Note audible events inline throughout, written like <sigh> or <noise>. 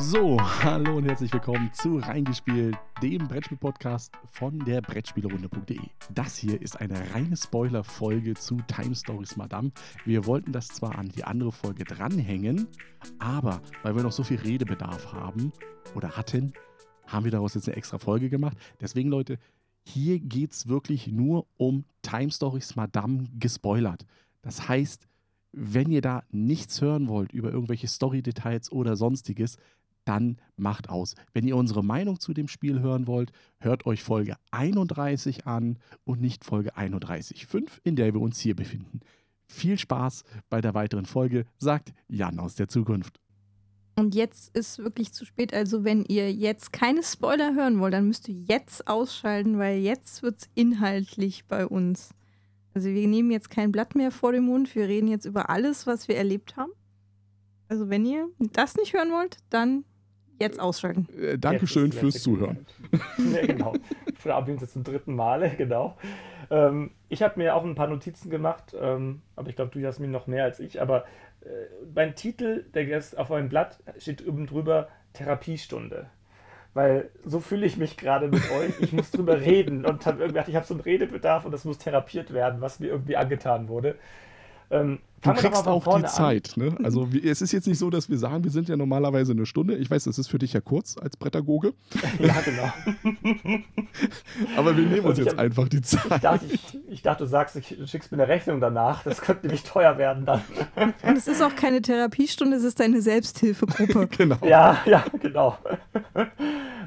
So, hallo und herzlich willkommen zu Reingespielt, dem Brettspiel-Podcast von der Brettspielerunde.de. Das hier ist eine reine Spoiler-Folge zu Time Stories Madame. Wir wollten das zwar an die andere Folge dranhängen, aber weil wir noch so viel Redebedarf haben oder hatten, haben wir daraus jetzt eine extra Folge gemacht. Deswegen, Leute, hier geht es wirklich nur um Time Stories Madame gespoilert. Das heißt, wenn ihr da nichts hören wollt über irgendwelche Story-Details oder sonstiges, dann macht aus. Wenn ihr unsere Meinung zu dem Spiel hören wollt, hört euch Folge 31 an und nicht Folge 31.5, in der wir uns hier befinden. Viel Spaß bei der weiteren Folge, sagt Jan aus der Zukunft. Und jetzt ist wirklich zu spät. Also, wenn ihr jetzt keine Spoiler hören wollt, dann müsst ihr jetzt ausschalten, weil jetzt wird es inhaltlich bei uns. Also, wir nehmen jetzt kein Blatt mehr vor den Mund. Wir reden jetzt über alles, was wir erlebt haben. Also, wenn ihr das nicht hören wollt, dann jetzt ausschalten. Äh, Dankeschön fürs Zuhören. ja, genau. Verabschieden uns jetzt zum dritten Male, <laughs> genau. Ähm, ich habe mir auch ein paar Notizen gemacht, ähm, aber ich glaube, du hast mir noch mehr als ich. Aber äh, mein Titel, der jetzt auf meinem Blatt steht oben drüber Therapiestunde. Weil so fühle ich mich gerade mit <laughs> euch. Ich muss drüber reden und habe irgendwie gedacht, ich habe so einen Redebedarf und das muss therapiert werden, was mir irgendwie angetan wurde. Ähm, du kriegst auch die Zeit. Ne? Also wie, es ist jetzt nicht so, dass wir sagen, wir sind ja normalerweise eine Stunde. Ich weiß, das ist für dich ja kurz als Pädagoge. <laughs> ja, genau. <laughs> Aber wir nehmen uns jetzt hab, einfach die Zeit. Ich dachte, ich, ich dachte, du sagst, ich schickst mir eine Rechnung danach. Das könnte nämlich teuer werden dann. Und es ist auch keine Therapiestunde, es ist eine Selbsthilfegruppe. <laughs> genau. Ja, ja, genau.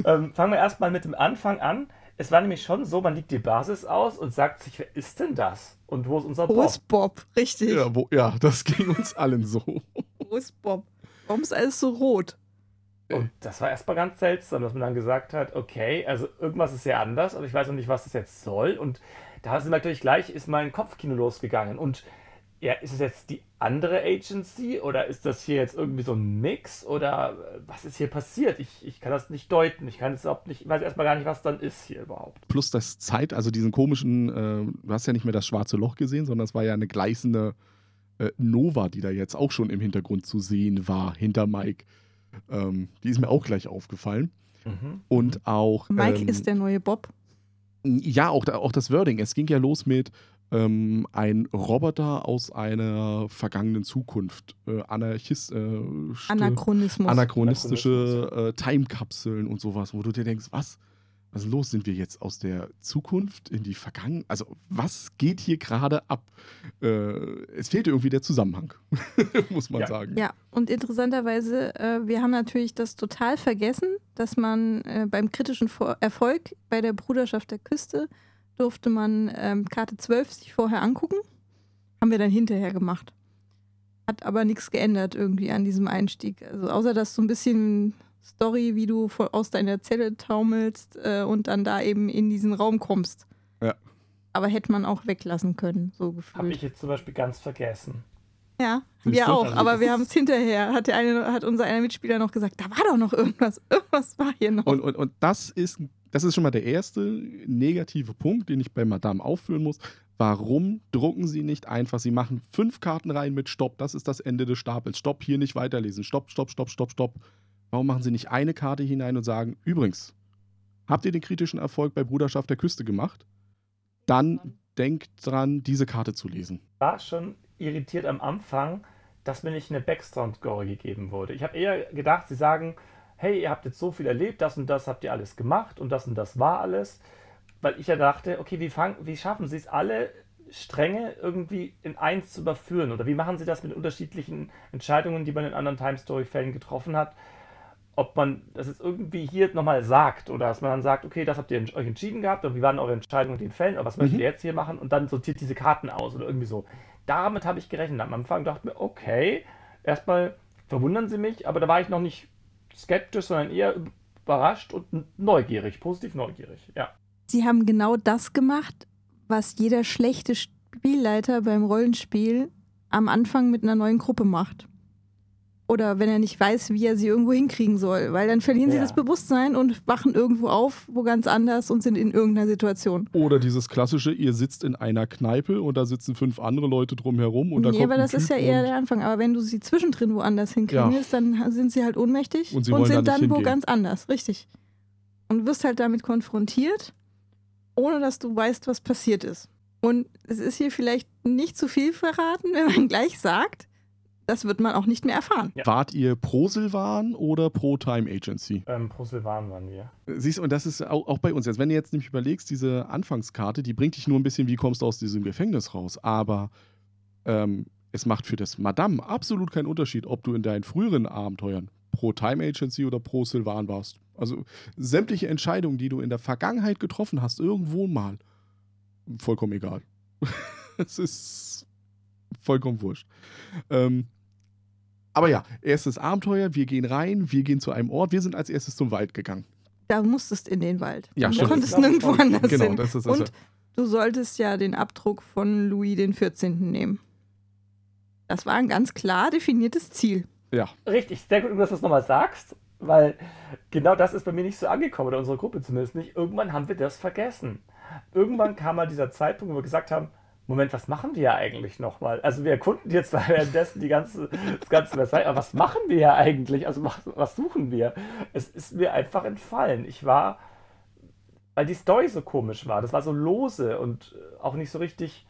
ähm, fangen wir erstmal mit dem Anfang an. Es war nämlich schon so, man liegt die Basis aus und sagt sich, wer ist denn das? Und wo ist unser Bob? Wo ist Bob? Richtig. Ja, wo, ja, das ging uns allen so. wo ist Bob? Warum ist alles so rot? Und das war erstmal ganz seltsam, dass man dann gesagt hat, okay, also irgendwas ist ja anders, aber ich weiß noch nicht, was das jetzt soll. Und da sind natürlich gleich, ist mein Kopfkino losgegangen. Und ja, ist es jetzt die andere Agency oder ist das hier jetzt irgendwie so ein Mix oder äh, was ist hier passiert? Ich, ich kann das nicht deuten. Ich kann es überhaupt nicht, ich weiß erstmal gar nicht, was dann ist hier überhaupt. Plus das Zeit, also diesen komischen, äh, du hast ja nicht mehr das schwarze Loch gesehen, sondern es war ja eine gleißende äh, Nova, die da jetzt auch schon im Hintergrund zu sehen war, hinter Mike. Ähm, die ist mir auch gleich aufgefallen. Mhm. Und auch. Mike ähm, ist der neue Bob. Ja, auch, auch das Wording. Es ging ja los mit, ähm, ein Roboter aus einer vergangenen Zukunft. Äh, Anarchist, äh, Anachronismus. Anachronistische äh, Timekapseln und sowas, wo du dir denkst, was? Was ist los? Sind wir jetzt aus der Zukunft in die Vergangenheit? Also, was geht hier gerade ab? Äh, es fehlt irgendwie der Zusammenhang, <laughs> muss man ja. sagen. Ja, und interessanterweise, äh, wir haben natürlich das total vergessen, dass man äh, beim kritischen Erfolg bei der Bruderschaft der Küste durfte man ähm, Karte 12 sich vorher angucken. Haben wir dann hinterher gemacht. Hat aber nichts geändert irgendwie an diesem Einstieg. Also außer dass so ein bisschen Story, wie du aus deiner Zelle taumelst äh, und dann da eben in diesen Raum kommst. Ja. Aber hätte man auch weglassen können, so gefühlt. Habe ich jetzt zum Beispiel ganz vergessen. Ja, wir auch, also aber wir haben es hinterher, hat, der eine, hat unser einer Mitspieler noch gesagt, da war doch noch irgendwas, <laughs> irgendwas war hier noch. Und, und, und das ist ein das ist schon mal der erste negative Punkt, den ich bei Madame aufführen muss. Warum drucken Sie nicht einfach? Sie machen fünf Karten rein mit Stopp, das ist das Ende des Stapels. Stopp, hier nicht weiterlesen. Stopp, stopp, stopp, stopp, stopp. Warum machen Sie nicht eine Karte hinein und sagen, übrigens, habt ihr den kritischen Erfolg bei Bruderschaft der Küste gemacht? Dann denkt dran, diese Karte zu lesen. War schon irritiert am Anfang, dass mir nicht eine Background-Story gegeben wurde. Ich habe eher gedacht, Sie sagen, hey, ihr habt jetzt so viel erlebt, das und das habt ihr alles gemacht und das und das war alles. Weil ich ja dachte, okay, wie, fang, wie schaffen sie es alle Stränge irgendwie in eins zu überführen? Oder wie machen sie das mit unterschiedlichen Entscheidungen, die man in anderen Time Story-Fällen getroffen hat? Ob man das jetzt irgendwie hier nochmal sagt oder dass man dann sagt, okay, das habt ihr euch entschieden gehabt und wie waren eure Entscheidungen in den Fällen oder was möchtet mhm. ihr jetzt hier machen und dann sortiert diese Karten aus oder irgendwie so. Damit habe ich gerechnet. Am Anfang dachte ich mir, okay, erstmal verwundern sie mich, aber da war ich noch nicht skeptisch, sondern eher überrascht und neugierig, positiv neugierig, ja. Sie haben genau das gemacht, was jeder schlechte Spielleiter beim Rollenspiel am Anfang mit einer neuen Gruppe macht. Oder wenn er nicht weiß, wie er sie irgendwo hinkriegen soll, weil dann verlieren sie Ja. das Bewusstsein und wachen irgendwo auf, wo ganz anders und sind in irgendeiner Situation. Oder dieses klassische, ihr sitzt in einer Kneipe und da sitzen fünf andere Leute drumherum und da nee, kommt aber ein das ist Typ ja eher und- der Anfang. Aber wenn du sie zwischendrin woanders hinkriegen Ja. willst, dann sind sie halt ohnmächtig Und sie da sind nicht dann wo hingehen. ganz anders, richtig. Und wirst halt damit konfrontiert, ohne dass du weißt, was passiert ist. Und es ist hier vielleicht nicht zu viel verraten, <laughs> wenn man gleich sagt, das wird man auch nicht mehr erfahren. Ja. Wart ihr pro Silvan oder pro Time Agency? Ähm, pro Silvan waren wir. Siehst du, und das ist auch, auch bei uns jetzt. Wenn du jetzt nämlich überlegst, diese Anfangskarte, die bringt dich nur ein bisschen, wie kommst du aus diesem Gefängnis raus. Aber ähm, es macht für das Madame absolut keinen Unterschied, ob du in deinen früheren Abenteuern pro Time Agency oder pro Silvan warst. Also sämtliche Entscheidungen, die du in der Vergangenheit getroffen hast, irgendwo mal, vollkommen egal. <laughs> es ist vollkommen wurscht. Ähm, aber ja, erstes Abenteuer, wir gehen rein, wir gehen zu einem Ort, wir sind als erstes zum Wald gegangen. Da musstest in den Wald. Ja, du stimmt. konntest nirgendwo schon- anders Genau, hin. das ist das. Und du solltest ja den Abdruck von Louis den 14. nehmen. Das war ein ganz klar definiertes Ziel. ja, Richtig, sehr gut, dass du das nochmal sagst, weil genau das ist bei mir nicht so angekommen, oder unsere Gruppe zumindest nicht. Irgendwann haben wir das vergessen. Irgendwann kam mal dieser Zeitpunkt, wo wir gesagt haben, Moment, was machen wir ja eigentlich nochmal? Also wir erkunden jetzt währenddessen die ganze, das ganze Versailles, aber was machen wir ja eigentlich? Also was, was suchen wir? Es ist mir einfach entfallen. Ich war, weil die Story so komisch war, das war so lose und äh, auch nicht so richtig,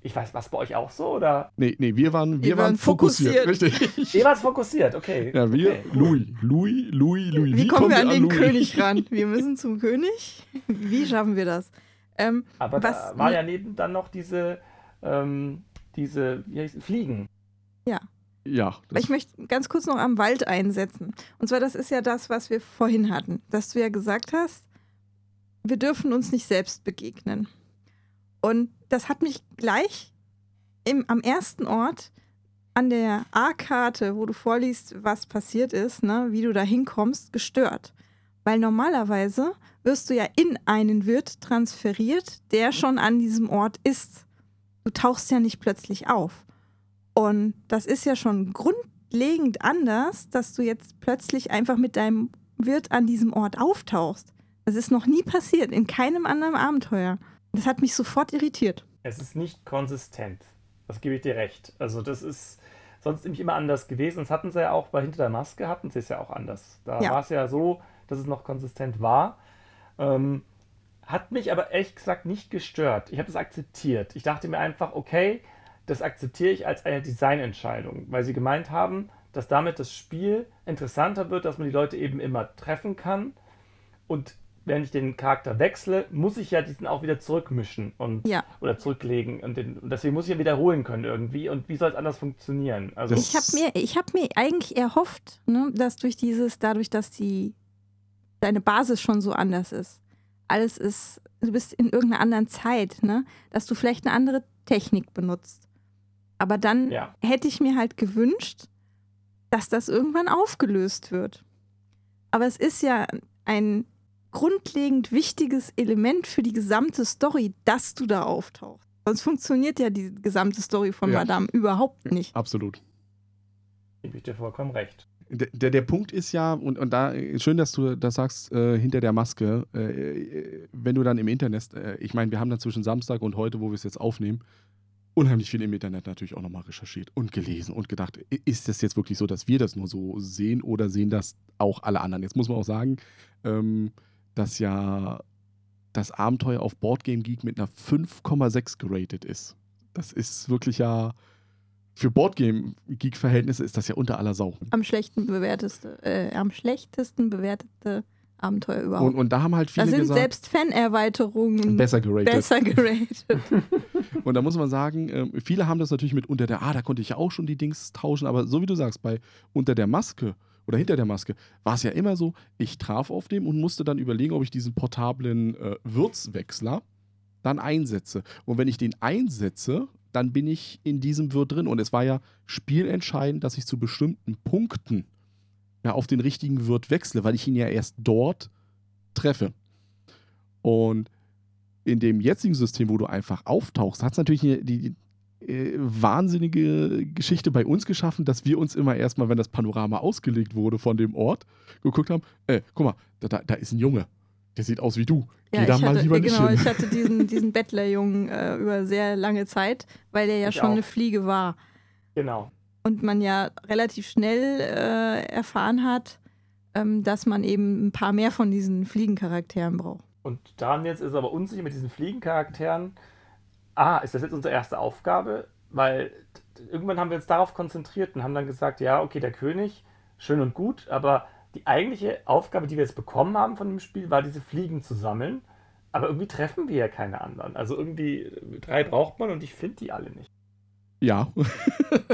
ich weiß, was bei euch auch so, oder? nee, nee, wir waren, wir, Wir waren waren fokussiert, fokussiert. richtig. <laughs> Ihr wart fokussiert, okay. Ja, wir, okay. Louis, Louis, Louis, Louis. Wie, kommen wir an den Louis? König ran? Wir müssen zum König. Wie schaffen wir das? Ähm, Aber Was- da war ja neben dann noch diese, ähm, diese, wie heißt Fliegen. Ja, das, ich möchte ganz kurz noch am Wald einsetzen. Und zwar, das ist ja das, was wir vorhin hatten, dass du ja gesagt hast, wir dürfen uns nicht selbst begegnen. Und das hat mich gleich im, am ersten Ort an der A-Karte, wo du vorliest, was passiert ist, ne, wie du da hinkommst, gestört. Weil normalerweise wirst du ja in einen Wirt transferiert, der schon an diesem Ort ist. Du tauchst ja nicht plötzlich auf. Und das ist ja schon grundlegend anders, dass du jetzt plötzlich einfach mit deinem Wirt an diesem Ort auftauchst. Das ist noch nie passiert, in keinem anderen Abenteuer. Das hat mich sofort irritiert. Es ist nicht konsistent. Das gebe ich dir recht. Also das ist sonst nämlich immer anders gewesen. Das hatten sie ja auch bei Hinter der Maske, hatten sie es ja auch anders. Da Ja. war es ja so, dass es noch konsistent war. Ähm, hat mich aber ehrlich gesagt nicht gestört. Ich habe das akzeptiert. Ich dachte mir einfach, okay, das akzeptiere ich als eine Designentscheidung, weil sie gemeint haben, dass damit das Spiel interessanter wird, dass man die Leute eben immer treffen kann. Und wenn ich den Charakter wechsle, muss ich ja diesen auch wieder zurückmischen und Ja. oder zurücklegen. Und, den, und deswegen muss ich ja wiederholen können irgendwie. Und wie soll es anders funktionieren? Also Ich habe mir, ich hab mir eigentlich erhofft, ne, dass durch dieses, dadurch, dass die deine Basis schon so anders ist, alles ist, du bist in irgendeiner anderen Zeit, ne, dass du vielleicht eine andere Technik benutzt. Aber dann ja. hätte ich mir halt gewünscht, dass das irgendwann aufgelöst wird. Aber es ist ja ein grundlegend wichtiges Element für die gesamte Story, dass du da auftauchst. Sonst funktioniert ja die gesamte Story von Ja. Madame überhaupt nicht. absolut. Gebe ich dir vollkommen recht. Der, der, Punkt ist ja, und, und da, schön, dass du das sagst, äh, hinter der Maske, äh, äh, wenn du dann im Internet, äh, ich meine, wir haben dann zwischen Samstag und heute, wo wir es jetzt aufnehmen, unheimlich viel im Internet natürlich auch nochmal recherchiert und gelesen und gedacht, ist das jetzt wirklich so, dass wir das nur so sehen oder sehen das auch alle anderen? Jetzt muss man auch sagen, ähm, dass ja das Abenteuer auf Boardgame Geek mit einer 5,6 geratet ist. Das ist wirklich ja, für Boardgame Geek-Verhältnisse ist das ja unter aller Sau. Am schlechten bewerteste, äh, am schlechtesten bewertete Abenteuer überhaupt. Und, und da haben halt da viele sind gesagt, selbst Fan-Erweiterungen besser geratet. besser geratet. <laughs> Und da muss man sagen, ähm, viele haben das natürlich mit unter der, ah, da konnte ich ja auch schon die Dings tauschen, aber so wie du sagst, bei unter der Maske oder hinter der Maske war es ja immer so, ich traf auf dem und musste dann überlegen, ob ich diesen portablen äh, Würzwechsler dann einsetze. Und wenn ich den einsetze, dann bin ich in diesem Wirt drin. Und es war ja spielentscheidend, dass ich zu bestimmten Punkten ja, auf den richtigen Wirt wechsle, weil ich ihn ja erst dort treffe. Und in dem jetzigen System, wo du einfach auftauchst, hat es natürlich die, die, äh, wahnsinnige Geschichte bei uns geschaffen, dass wir uns immer erstmal, wenn das Panorama ausgelegt wurde von dem Ort, geguckt haben, äh, guck mal, da, da, da ist ein Junge. Der sieht aus wie du. Ja, Geh da ich mal hatte, lieber genau, nicht ich hin. hatte diesen, <laughs> diesen Bettlerjungen äh, über sehr lange Zeit, weil der ja Ich schon auch. eine Fliege war. Genau. Und man ja relativ schnell äh, erfahren hat, ähm, dass man eben ein paar mehr von diesen Fliegencharakteren braucht. Und daran jetzt ist aber unsicher mit diesen Fliegencharakteren. Ah, ist das jetzt unsere erste Aufgabe? Weil irgendwann haben wir uns darauf konzentriert und haben dann gesagt, ja, okay, der König, schön und gut, aber die eigentliche Aufgabe, die wir jetzt bekommen haben von dem Spiel, war diese Fliegen zu sammeln. Aber irgendwie treffen wir ja keine anderen. Also irgendwie äh, drei braucht man und ich finde die alle nicht. Ja. <laughs>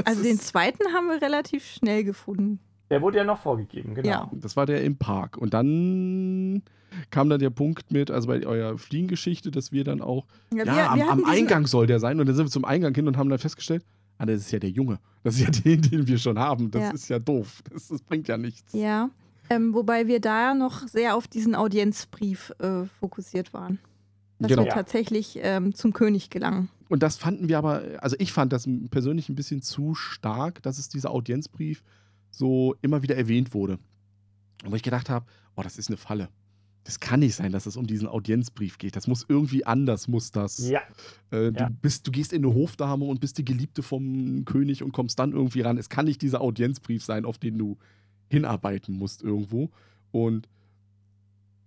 Also den zweiten haben wir relativ schnell gefunden. Der wurde ja noch vorgegeben, genau. Ja. Das war der im Park. Und dann kam dann der Punkt mit, also bei eurer Fliegengeschichte, dass wir dann auch, ja, Ja, wir, am, wir am Eingang soll der sein. Und dann sind wir zum Eingang hin und haben dann festgestellt, ah, das ist ja der Junge. Das ist ja <laughs> den, den wir schon haben. Das Ja. ist ja doof. Das, das bringt ja nichts. Ja, ähm, wobei wir da noch sehr auf diesen Audienzbrief äh, fokussiert waren. Dass Genau. wir tatsächlich ähm, zum König gelangen. Und das fanden wir aber, also ich fand das persönlich ein bisschen zu stark, dass es dieser Audienzbrief so immer wieder erwähnt wurde. Und wo ich gedacht habe, oh, das ist eine Falle. Das kann nicht sein, dass es um diesen Audienzbrief geht. Das muss irgendwie anders, muss das. Ja, Äh, du, Ja. bist, du gehst in eine Hofdame und bist die Geliebte vom König und kommst dann irgendwie ran. Es kann nicht dieser Audienzbrief sein, auf den du hinarbeiten musst irgendwo. Und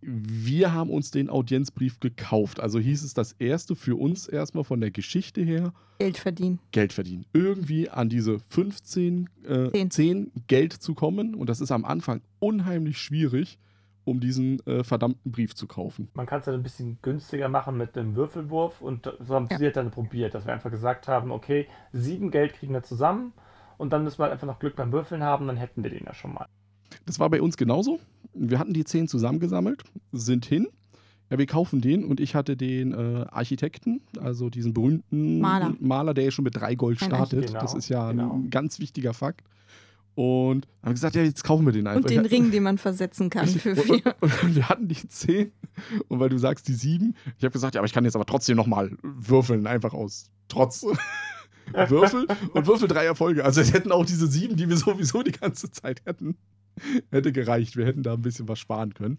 wir haben uns den Audienzbrief gekauft. Also hieß es das erste für uns erstmal von der Geschichte her, Geld verdienen. Geld verdienen. Irgendwie an diese 15, äh, Zehn. 10 Geld zu kommen. Und das ist am Anfang unheimlich schwierig, um diesen äh, verdammten Brief zu kaufen. man kann es dann ein bisschen günstiger machen mit einem Würfelwurf und so haben Ja. wir dann probiert, dass wir einfach gesagt haben, okay, sieben Geld kriegen wir zusammen und dann müssen wir halt einfach noch Glück beim Würfeln haben, dann hätten wir den ja schon mal. Das war bei uns genauso. Wir hatten die 10 zusammengesammelt, sind hin. Ja, wir kaufen den und ich hatte den äh, Architekten, also diesen berühmten Maler. Maler, der ja schon mit drei Gold startet. Genau, das ist ja genau. ein ganz wichtiger Fakt. Und haben gesagt, ja, jetzt kaufen wir den einfach. Und den. Ring, den man versetzen kann für Und, vier. und, und wir hatten die 10 und weil du sagst die 7, ich habe gesagt, ja, aber ich kann jetzt aber trotzdem nochmal würfeln, einfach aus Trotz. Würfel und Würfel drei Erfolge. Also es hätten auch diese 7, die wir sowieso die ganze Zeit hätten, hätte gereicht. Wir hätten da ein bisschen was sparen können.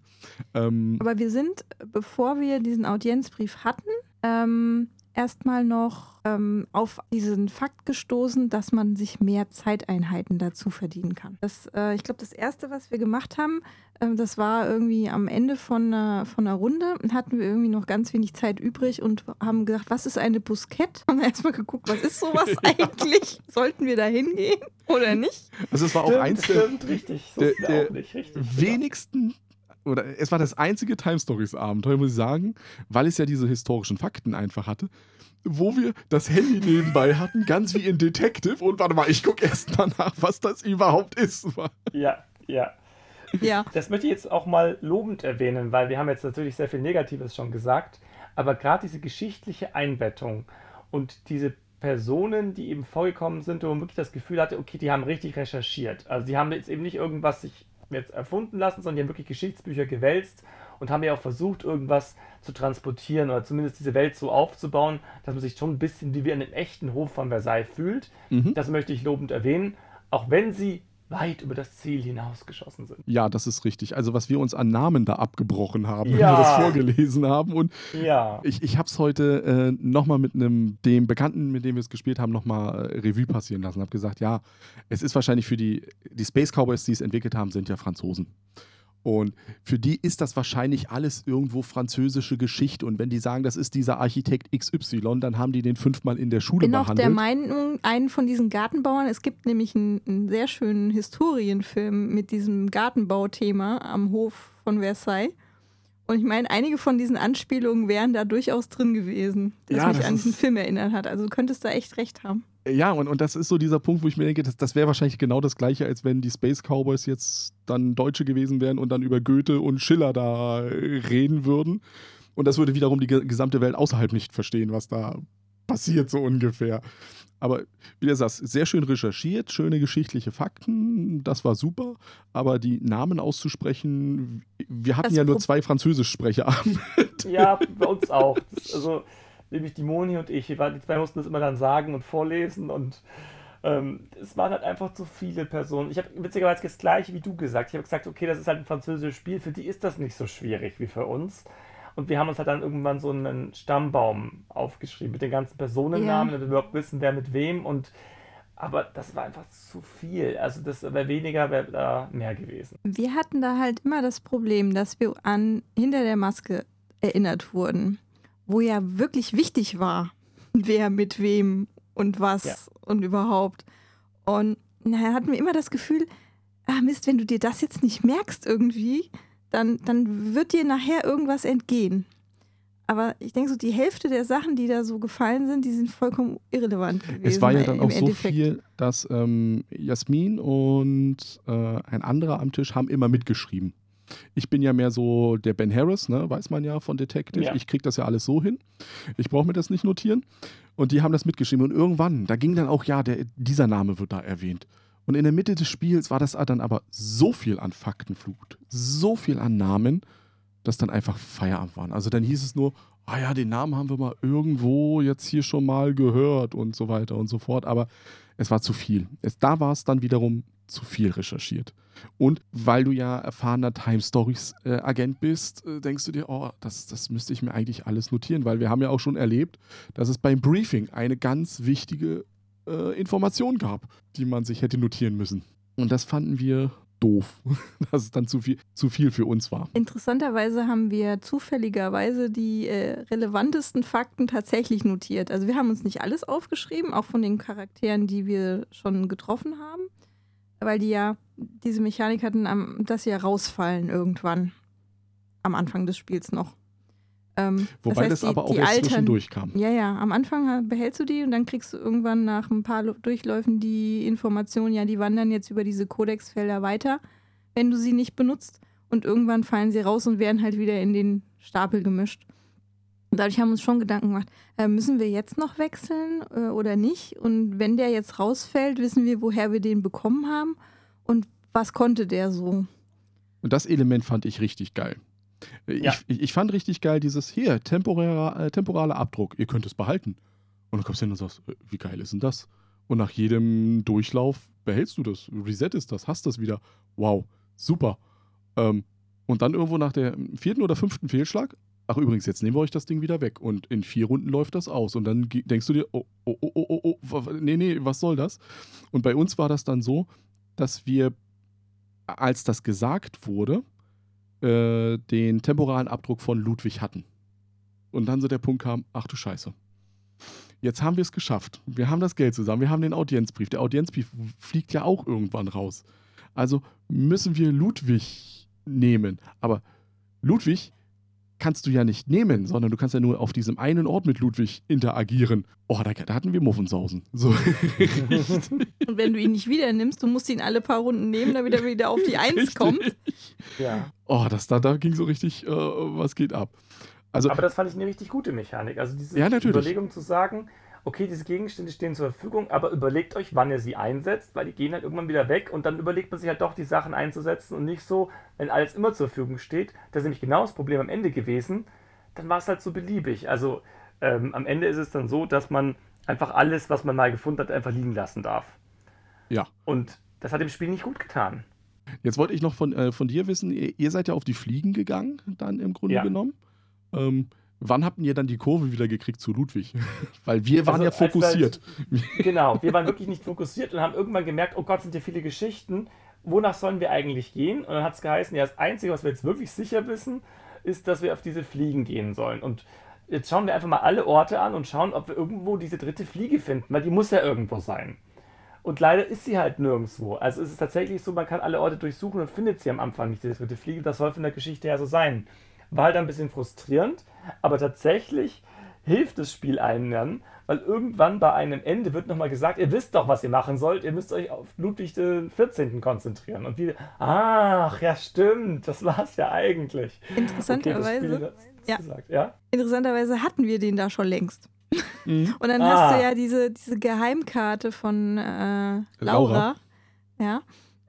Ähm, Aber wir sind, bevor wir diesen Audienzbrief hatten, ähm, erstmal noch ähm, auf diesen Fakt gestoßen, dass man sich mehr Zeiteinheiten dazu verdienen kann. Das, äh, ich glaube, das Erste, was wir gemacht haben, ähm, das war irgendwie am Ende von einer, von einer Runde, hatten wir irgendwie noch ganz wenig Zeit übrig und haben gesagt, was ist eine Buskette? Haben erstmal geguckt, was ist sowas <laughs> <laughs> eigentlich? Sollten wir da hingehen oder nicht? also es war auch eins der stimmt, richtig. So der- der auch nicht richtig. genau. wenigsten oder es war das einzige Time Stories Abenteuer, muss ich sagen, weil es ja diese historischen Fakten einfach hatte, wo wir das Handy nebenbei hatten, ganz wie in Detective. Und warte mal, ich gucke erst mal nach, was das überhaupt ist. Ja, ja. Ja, Das möchte ich jetzt auch mal lobend erwähnen, weil wir haben jetzt natürlich sehr viel Negatives schon gesagt, aber gerade diese geschichtliche Einbettung und diese Personen, die eben vorgekommen sind, wo man wirklich das Gefühl hatte, okay, die haben richtig recherchiert. Also die haben jetzt eben nicht irgendwas sich jetzt erfunden lassen, sondern die haben wirklich Geschichtsbücher gewälzt und haben ja auch versucht, irgendwas zu transportieren oder zumindest diese Welt so aufzubauen, dass man sich schon ein bisschen wie wir in einem echten Hof von Versailles fühlt. Mhm. Das möchte ich lobend erwähnen, auch wenn sie weit über das Ziel hinausgeschossen sind. Ja, das ist richtig. Also, was wir uns an Namen da abgebrochen haben, wenn Ja. wir das vorgelesen haben. Und Ja. ich, ich habe es heute äh, nochmal mit einem, dem Bekannten, mit dem wir es gespielt haben, nochmal äh, Revue passieren lassen. Habe gesagt, ja, es ist wahrscheinlich für die, die Space Cowboys, die es entwickelt haben, sind ja Franzosen. Und für die ist das wahrscheinlich alles irgendwo französische Geschichte. Und wenn die sagen, das ist dieser Architekt XY, dann haben die den fünfmal in der Schule bin auch behandelt. der Meinung, einen von diesen Gartenbauern, es gibt nämlich einen, einen sehr schönen Historienfilm mit diesem Gartenbauthema am Hof von Versailles. Und ich meine, einige von diesen Anspielungen wären da durchaus drin gewesen, das Ja, mich das an diesen Film erinnert hat. Also du könntest da echt recht haben. Ja, und, und das ist so dieser Punkt, wo ich mir denke, das, das wäre wahrscheinlich genau das Gleiche, als wenn die Space Cowboys jetzt dann Deutsche gewesen wären und dann über Goethe und Schiller da äh, reden würden. Und das würde wiederum die ge- gesamte Welt außerhalb nicht verstehen, was da passiert, so ungefähr. Aber wie du sagst, sehr schön recherchiert, schöne geschichtliche Fakten, das war super. Aber die Namen auszusprechen, wir hatten Das ja nur zwei Französischsprecher. Ja, bei uns auch. Das, also, nämlich die Moni und ich. Wir die zwei mussten das immer dann sagen und vorlesen und ähm, es waren halt einfach zu viele Personen. Ich habe witzigerweise das gleiche wie du gesagt. Ich habe gesagt, okay, das ist halt ein französisches Spiel, für die ist das nicht so schwierig wie für uns. Und wir haben uns halt dann irgendwann so einen Stammbaum aufgeschrieben mit den ganzen Personennamen, ja. damit wir überhaupt wissen, wer mit wem und aber das war einfach zu viel. Also das wäre weniger, wäre da mehr gewesen. Wir hatten da halt immer das Problem, dass wir an hinter der Maske erinnert wurden, wo ja wirklich wichtig war, <laughs> wer mit wem und was ja. und überhaupt. Und naja, hatten wir immer das Gefühl, ah Mist, wenn du dir das jetzt nicht merkst irgendwie, dann, dann wird dir nachher irgendwas entgehen. Aber ich denke so, die Hälfte der Sachen, die da so gefallen sind, die sind vollkommen irrelevant gewesen. Es war ja dann auch so viel, dass ähm, Jasmin und äh, ein anderer am Tisch haben immer mitgeschrieben. Ich bin ja mehr so der Ben Harris, ne, weiß man ja von Detective. Ja. Ich kriege das ja alles so hin. Ich brauche mir das nicht notieren. Und die haben das mitgeschrieben. Und irgendwann, da ging dann auch, ja, der, dieser Name wird da erwähnt. Und in der Mitte des Spiels war das dann aber so viel an Faktenflut, so viel an Namen, dass dann einfach Feierabend waren. Also dann hieß es nur, ah ja, den Namen haben wir mal irgendwo jetzt hier schon mal gehört und so weiter und so fort. Aber es war zu viel. Es, da war es dann wiederum zu viel recherchiert. Und weil du ja erfahrener Time Stories äh, Agent bist, äh, denkst du dir, oh, das, das müsste ich mir eigentlich alles notieren, weil wir haben ja auch schon erlebt, dass es beim Briefing eine ganz wichtige äh, Information gab, die man sich hätte notieren müssen. Und das fanden wir doof, <laughs> dass es dann zu viel, zu viel für uns war. Interessanterweise haben wir zufälligerweise die äh, relevantesten Fakten tatsächlich notiert. Also wir haben uns nicht alles aufgeschrieben, auch von den Charakteren, die wir schon getroffen haben, weil die ja, diese Mechanik hatten, dass sie ja rausfallen irgendwann am Anfang des Spiels noch. Ähm, Wobei das, heißt, das aber die, auch erst zwischendurch kam. Ja, ja, am Anfang behältst du die und dann kriegst du irgendwann nach ein paar Durchläufen die Information, ja, die wandern jetzt über diese Codexfelder weiter, wenn du sie nicht benutzt. Und irgendwann fallen sie raus und werden halt wieder in den Stapel gemischt. Und dadurch haben wir uns schon Gedanken gemacht, äh, müssen wir jetzt noch wechseln äh, oder nicht? Und wenn der jetzt rausfällt, wissen wir, woher wir den bekommen haben und was konnte der so? Und das Element fand ich richtig geil. Ja. Ich, ich, fand richtig geil dieses hier, temporärer, äh, temporaler Abdruck, ihr könnt es behalten. Und dann kommst du hin und sagst, äh, wie geil ist denn das? Und nach jedem Durchlauf behältst du das, resettest das, hast das wieder. Wow, super. Ähm, und dann irgendwo nach der vierten oder fünften Fehlschlag, ach übrigens, jetzt nehmen wir euch das Ding wieder weg. Und in vier Runden läuft das aus. Und dann denkst du dir, oh, oh, oh, oh, oh, oh, nee, nee, was soll das? Und bei uns war das dann so, dass wir, als das gesagt wurde, äh, den temporalen Abdruck von Ludwig hatten. Und dann so der Punkt kam, ach du Scheiße. Jetzt haben wir es geschafft. Wir haben das Geld zusammen. Wir haben den Audienzbrief. Der Audienzbrief fliegt ja auch irgendwann raus. Also müssen wir Ludwig nehmen. Aber Ludwig kannst du ja nicht nehmen, sondern du kannst ja nur auf diesem einen Ort mit Ludwig interagieren. Oh, da, da hatten wir Muffensausen. So. <laughs> Und wenn du ihn nicht wieder nimmst, du musst ihn alle paar Runden nehmen, damit er wieder auf die Eins richtig. kommt. Ja. Oh, das, da, da ging so richtig, äh, was geht ab. Also, Aber das fand ich eine richtig gute Mechanik. Also diese ja, Überlegung zu sagen, okay, diese Gegenstände stehen zur Verfügung, aber überlegt euch, wann ihr sie einsetzt, weil die gehen halt irgendwann wieder weg und dann überlegt man sich halt doch, die Sachen einzusetzen und nicht so, wenn alles immer zur Verfügung steht. Das ist nämlich genau das Problem am Ende gewesen. Dann war es halt so beliebig. Also ähm, am Ende ist es dann so, dass man einfach alles, was man mal gefunden hat, einfach liegen lassen darf. Ja. Und das hat dem Spiel nicht gut getan. Jetzt wollte ich noch von, äh, von dir wissen, ihr, ihr, seid ja auf die Fliegen gegangen, dann im Grunde ja. genommen. Ähm, Wann habt ihr dann die Kurve wieder gekriegt zu Ludwig? <laughs> Weil wir waren also, ja fokussiert. Halt, <laughs> genau, wir waren wirklich nicht fokussiert und haben irgendwann gemerkt, oh Gott, sind hier viele Geschichten. Wonach sollen wir eigentlich gehen? Und dann hat es geheißen, ja, das Einzige, was wir jetzt wirklich sicher wissen, ist, dass wir auf diese Fliegen gehen sollen. Und jetzt schauen wir einfach mal alle Orte an und schauen, ob wir irgendwo diese dritte Fliege finden, weil die muss ja irgendwo sein. Und leider ist sie halt nirgendwo. Also ist es tatsächlich so, man kann alle Orte durchsuchen und findet sie am Anfang nicht, diese dritte Fliege. Das soll von der Geschichte her so sein. War halt ein bisschen frustrierend, aber tatsächlich hilft das Spiel einem dann, weil irgendwann bei einem Ende wird nochmal gesagt, ihr wisst doch, was ihr machen sollt, ihr müsst euch auf Ludwig den 14. konzentrieren. Und wie, ach ja, stimmt, das war es ja eigentlich. Interessanterweise, okay, ja. ja. Interessanterweise hatten wir den da schon längst. Mhm. <laughs> Und dann ah. hast du ja diese, diese Geheimkarte von äh, Laura, Laura, ja,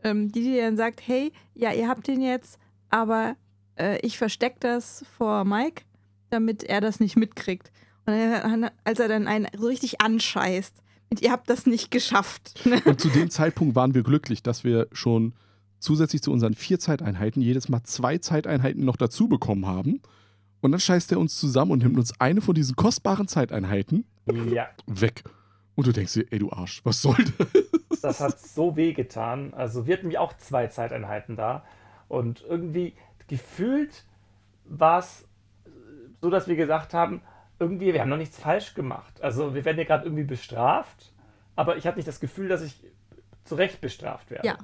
ähm, die dir dann sagt, hey, ja, ihr habt den jetzt, aber äh, ich verstecke das vor Mike, damit er das nicht mitkriegt. Und dann, als er dann einen so richtig anscheißt. Und ihr habt das nicht geschafft. Und zu dem Zeitpunkt waren wir glücklich, dass wir schon zusätzlich zu unseren vier Zeiteinheiten jedes Mal zwei Zeiteinheiten noch dazu bekommen haben. Und dann scheißt er uns zusammen und nimmt uns eine von diesen kostbaren Zeiteinheiten Ja, weg. Und du denkst dir, ey, du Arsch, was soll das? das hat so weh getan. Also wir hatten ja auch zwei Zeiteinheiten da. Und irgendwie gefühlt war es so, dass wir gesagt haben, irgendwie, wir haben noch nichts falsch gemacht. Also wir werden ja gerade irgendwie bestraft, aber ich hatte nicht das Gefühl, dass ich zu Recht bestraft werde. Ja,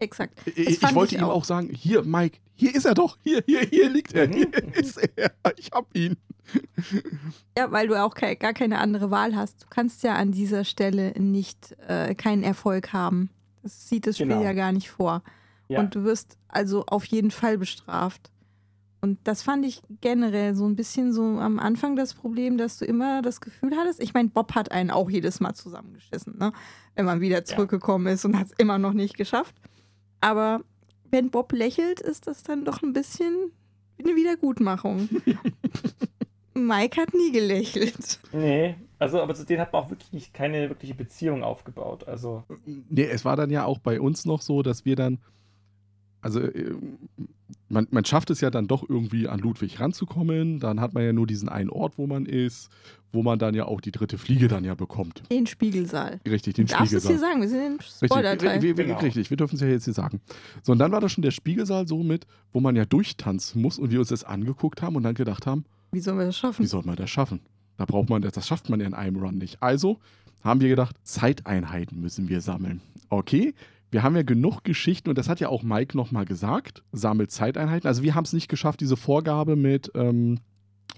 exakt. Das Ich, ich wollte ihm auch sagen, hier, Mike, hier ist er doch, hier, hier, hier liegt er, hier Mhm. ist er, ich hab ihn. Ja, weil du auch kei- gar keine andere Wahl hast. Du kannst ja an dieser Stelle nicht äh, keinen Erfolg haben. Das sieht das Spiel Genau. ja gar nicht vor. Ja. Und du wirst also auf jeden Fall bestraft. Und das fand ich generell so ein bisschen so am Anfang das Problem, dass du immer das Gefühl hattest, ich meine, Bob hat einen auch jedes Mal zusammengeschissen, ne? wenn man wieder zurückgekommen ist und hat es immer noch nicht geschafft. Aber wenn Bob lächelt, ist das dann doch ein bisschen eine Wiedergutmachung. <laughs> Mike hat nie gelächelt. Nee, also aber zu denen hat man auch wirklich nicht keine wirkliche Beziehung aufgebaut. Also Nee, es war dann ja auch bei uns noch so, dass wir dann, also äh, man, man schafft es ja dann doch irgendwie an Ludwig ranzukommen. Dann hat man ja nur diesen einen Ort, wo man ist, wo man dann ja auch die dritte Fliege dann ja bekommt. Den Spiegelsaal. Richtig, den Du darfst es hier Spiegelsaal. sagen, wir sind im Richtig, Spoiler-Teil. wir, wir, Genau. richtig, wir dürfen es ja jetzt hier sagen. So, und dann war da schon der Spiegelsaal so mit, wo man ja durchtanzen muss und wir uns das angeguckt haben und dann gedacht haben, Wie sollen wir das schaffen? wie soll man das schaffen? Da braucht man das, das schafft man ja in einem Run nicht. Also haben wir gedacht, Zeiteinheiten müssen wir sammeln. Okay, wir haben ja genug Geschichten und das hat ja auch Mike nochmal gesagt, sammelt Zeiteinheiten. Also wir haben es nicht geschafft, diese Vorgabe mit, ähm,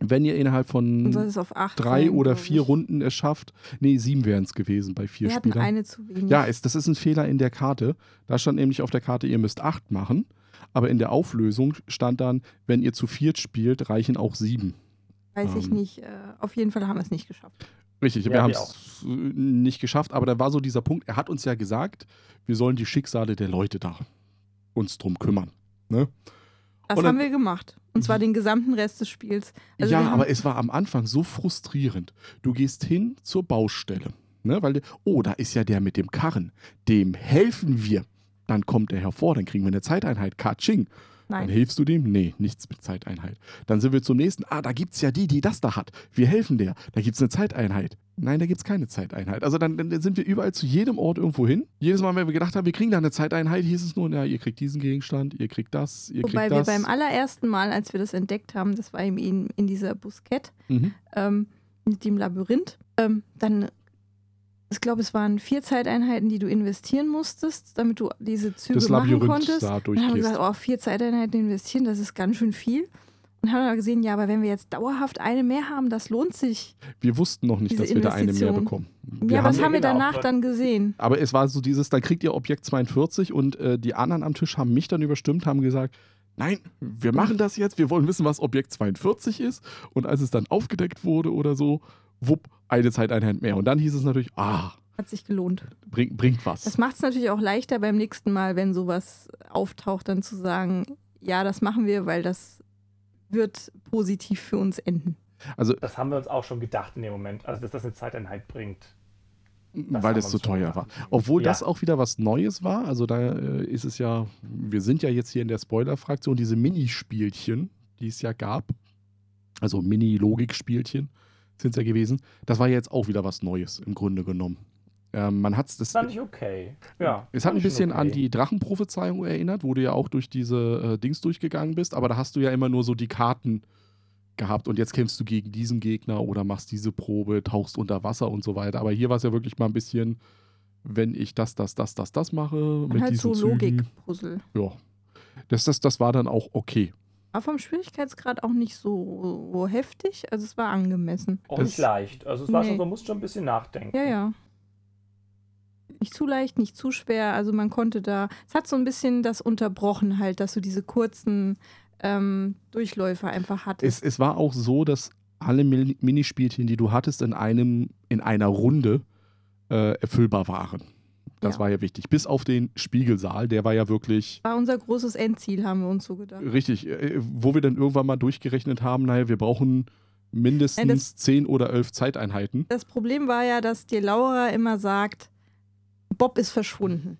wenn ihr innerhalb von drei sein, oder vier ich. Runden es schafft. Nee, sieben wären es gewesen bei vier Wir hatten Spielern. eine zu wenig. Ja, es, das ist ein Fehler in der Karte. Da stand nämlich auf der Karte, ihr müsst acht machen. Aber in der Auflösung stand dann, wenn ihr zu viert spielt, reichen auch sieben. Weiß ich ähm, nicht. Äh, auf jeden Fall haben wir es nicht geschafft. Richtig, Ja, wir haben es nicht geschafft, aber da war so dieser Punkt, er hat uns ja gesagt, wir sollen die Schicksale der Leute da uns drum kümmern. Ne? Das dann- haben wir gemacht. Und zwar den gesamten Rest des Spiels. Also ja, aber es war am Anfang so frustrierend. Du gehst hin zur Baustelle, ne? weil, oh, da ist ja der mit dem Karren, dem helfen wir. Dann kommt er hervor, dann kriegen wir eine Zeiteinheit, Katsching. Dann Nein. hilfst du dem? Nee, nichts mit Zeiteinheit. Dann sind wir zum nächsten. Ah, da gibt es ja die, die das da hat. Wir helfen der. Da gibt es eine Zeiteinheit. Nein, da gibt es keine Zeiteinheit. Also dann, dann sind wir überall zu jedem Ort irgendwo hin. Jedes Mal, wenn wir gedacht haben, wir kriegen da eine Zeiteinheit, hieß es nur, ja, ihr kriegt diesen Gegenstand, ihr kriegt das, ihr Wobei kriegt wir das. beim allerersten Mal, als wir das entdeckt haben, das war eben in, in dieser Buskett mhm. ähm, mit dem Labyrinth, ähm, dann, ich glaube, es waren vier Zeiteinheiten, die du investieren musstest, damit du diese Züge Das machen Labyrinth konntest. da Dann haben wir gesagt, oh, vier Zeiteinheiten investieren, das ist ganz schön viel. Und haben dann gesehen, ja, aber wenn wir jetzt dauerhaft eine mehr haben, das lohnt sich. Wir wussten noch nicht, dass wir da eine mehr bekommen. ja, Wir aber haben, das haben wir danach dann gesehen. aber es war so dieses, dann kriegt ihr Objekt 42 und äh, die anderen am Tisch haben mich dann überstimmt, haben gesagt, nein, wir machen das jetzt, wir wollen wissen, was Objekt 42 ist. Und als es dann aufgedeckt wurde oder so, wupp, eine Zeiteinheit mehr. Und dann hieß es natürlich, ah, Hat sich gelohnt. bring, bringt was. Das macht es natürlich auch leichter beim nächsten Mal, wenn sowas auftaucht, dann zu sagen, ja, das machen wir, weil das wird positiv für uns enden. Also, das haben wir uns auch schon gedacht in dem Moment. Also dass das eine Zeiteinheit bringt. weil haben es zu schon teuer war. Obwohl Ja. das auch wieder was Neues war. Also da äh, ist es ja, wir sind ja jetzt hier in der Spoiler-Fraktion, diese Minispielchen, die es ja gab, also Mini-Logik-Spielchen sind es ja gewesen. Das war ja jetzt auch wieder was Neues im Grunde genommen. Ähm, man hat's das. Fand ich okay. Ja, Es hat ein bisschen an okay. die Drachenprophezeiung erinnert, wo du ja auch durch diese äh, Dings durchgegangen bist, aber da hast du ja immer nur so die Karten gehabt und jetzt kämpfst du gegen diesen Gegner oder machst diese Probe, tauchst unter Wasser und so weiter. Aber hier war es ja wirklich mal ein bisschen, wenn ich das, das, das, das, das mache, Und mit halt diesen so. Logik-Puzzle. Ja. Das, das, das war dann auch okay. Aber vom Schwierigkeitsgrad auch nicht so, heftig. Also es war angemessen. Auch das- nicht leicht. Also es war Nee. schon, man muss schon ein bisschen nachdenken. Ja, ja. Nicht zu leicht, nicht zu schwer. Also man konnte da. Es hat so ein bisschen das unterbrochen halt, dass du diese kurzen ähm, Durchläufe einfach hattest. Es, es war auch so, dass alle Minispielchen, die du hattest, in einem, in einer Runde äh, erfüllbar waren. Das Ja. war ja wichtig. Bis auf den Spiegelsaal, der war ja wirklich war unser großes Endziel, haben wir uns so gedacht. richtig, äh, wo wir dann irgendwann mal durchgerechnet haben, naja, wir brauchen mindestens das- 10 oder 11 Zeiteinheiten. Das Problem war ja, dass dir Laura immer sagt, Bob ist verschwunden.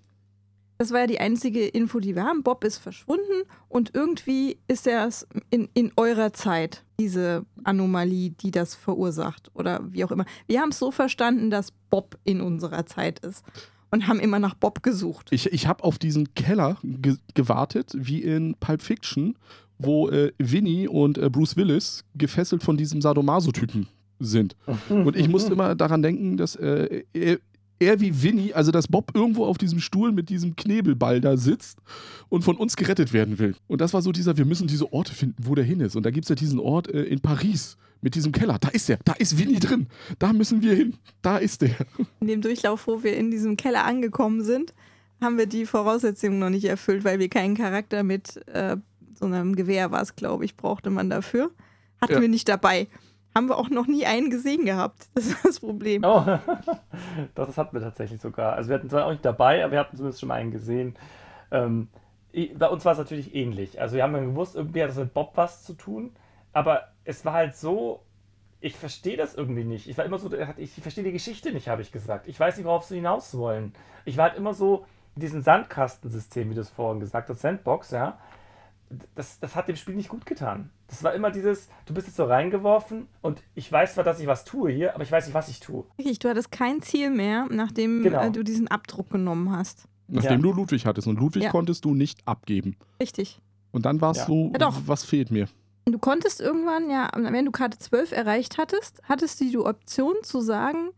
Das war ja die einzige Info, die wir haben. Bob ist verschwunden und irgendwie ist er in, in eurer Zeit, diese Anomalie, die das verursacht oder wie auch immer. Wir haben es so verstanden, dass Bob in unserer Zeit ist und haben immer nach Bob gesucht. Ich, ich habe auf diesen Keller ge gewartet, wie in Pulp Fiction, wo äh, Vinny und äh, Bruce Willis gefesselt von diesem Sadomaso-Typen sind. Und ich musste <laughs> immer daran denken, dass äh, er, er wie Vinny, also dass Bob irgendwo auf diesem Stuhl mit diesem Knebelball da sitzt und von uns gerettet werden will. Und das war so dieser, wir müssen diese Orte finden, wo der hin ist. Und da gibt es ja diesen Ort äh, in Paris mit diesem Keller. Da ist er, da ist Vinny drin. Da müssen wir hin. Da ist der. In dem Durchlauf, wo wir in diesem Keller angekommen sind, haben wir die Voraussetzungen noch nicht erfüllt, weil wir keinen Charakter mit äh, so einem Gewehr war es, glaube ich, brauchte man dafür. Hatten Ja. wir nicht dabei. Haben wir auch noch nie einen gesehen gehabt. Das ist das Problem. Oh, <laughs> das hatten wir tatsächlich sogar. Also wir hatten zwar auch nicht dabei, aber wir hatten zumindest schon mal einen gesehen. Ähm, bei uns war es natürlich ähnlich. Also wir haben dann gewusst, irgendwie hat das mit Bob was zu tun, aber es war halt so, ich verstehe das irgendwie nicht. Ich war immer so, ich verstehe die Geschichte nicht, habe ich gesagt. Ich weiß nicht, worauf sie hinaus wollen. Ich war halt immer so in diesem Sandkastensystem, wie du es vorhin gesagt hast, Sandbox, ja. Das, das hat dem Spiel nicht gut getan. Das war immer dieses, du bist jetzt so reingeworfen und ich weiß zwar, dass ich was tue hier, aber ich weiß nicht, was ich tue. Richtig, du hattest kein Ziel mehr, nachdem Genau. äh, du diesen Abdruck genommen hast. Nachdem Ja. du Ludwig hattest. Und Ludwig Ja. konntest du nicht abgeben. Richtig. Und dann war es Ja. so, Ja, doch. was fehlt mir? Du konntest irgendwann, ja, wenn du Karte 12 erreicht hattest, hattest du die Option zu sagen,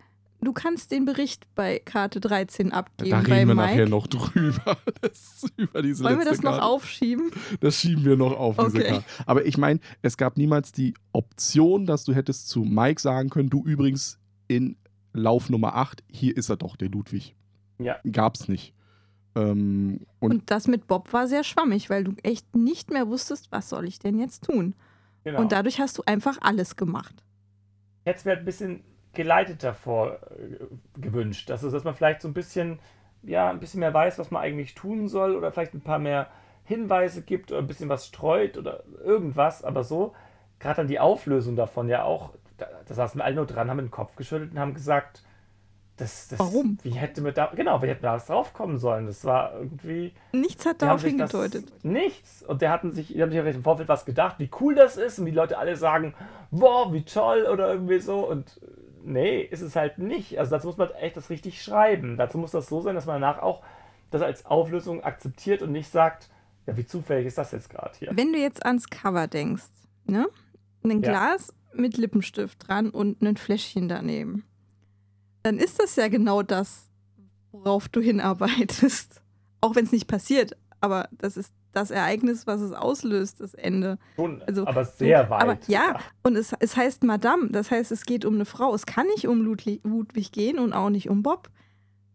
du kannst den Bericht bei Karte 13 abgeben. da bei reden wir Mike. nachher noch drüber. <laughs> Das, über diese Wollen wir das noch Karte. aufschieben? Das schieben wir noch auf, diese Okay. Karte. Aber ich meine, es gab niemals die Option, dass du hättest zu Mike sagen können, du übrigens in Lauf Nummer 8, hier ist er doch, der Ludwig. Ja. Gab's nicht. Ähm, und, Und das mit Bob war sehr schwammig, weil du echt nicht mehr wusstest, was soll ich denn jetzt tun? Genau. Und dadurch hast du einfach alles gemacht. hätte es mir halt ein bisschen geleiteter vor äh, gewünscht. Also, dass man vielleicht so ein bisschen, ja, ein bisschen mehr weiß, was man eigentlich tun soll oder vielleicht ein paar mehr Hinweise gibt oder ein bisschen was streut oder irgendwas, aber so, gerade dann die Auflösung davon ja auch, da, da saßen wir alle nur dran, haben den Kopf geschüttelt und haben gesagt, das, das, Warum? Wie hätte man da, genau, wie hätte man da draufkommen sollen? Das war irgendwie. Nichts hat darauf sich das- hingedeutet. Nichts. Und der hatten sich, die haben sich vielleicht im Vorfeld was gedacht, wie cool das ist und die Leute alle sagen, wow, wie toll oder irgendwie so. Und äh, nee, ist es halt nicht. Also dazu muss man echt das richtig schreiben. Dazu muss das so sein, dass man danach auch das als Auflösung akzeptiert und nicht sagt, ja, wie zufällig ist das jetzt gerade hier. Wenn du jetzt ans Cover denkst, ne? Ein Ja. Glas mit Lippenstift dran und ein Fläschchen daneben, dann ist das ja genau das, worauf du hinarbeitest. Auch wenn es nicht passiert, aber das ist das Ereignis, was es auslöst, das Ende. Schon, also, aber sehr weit. aber ja. Und es, es heißt Madame, das heißt, es geht um eine Frau. Es kann nicht um Ludwig, Ludwig gehen und auch nicht um Bob.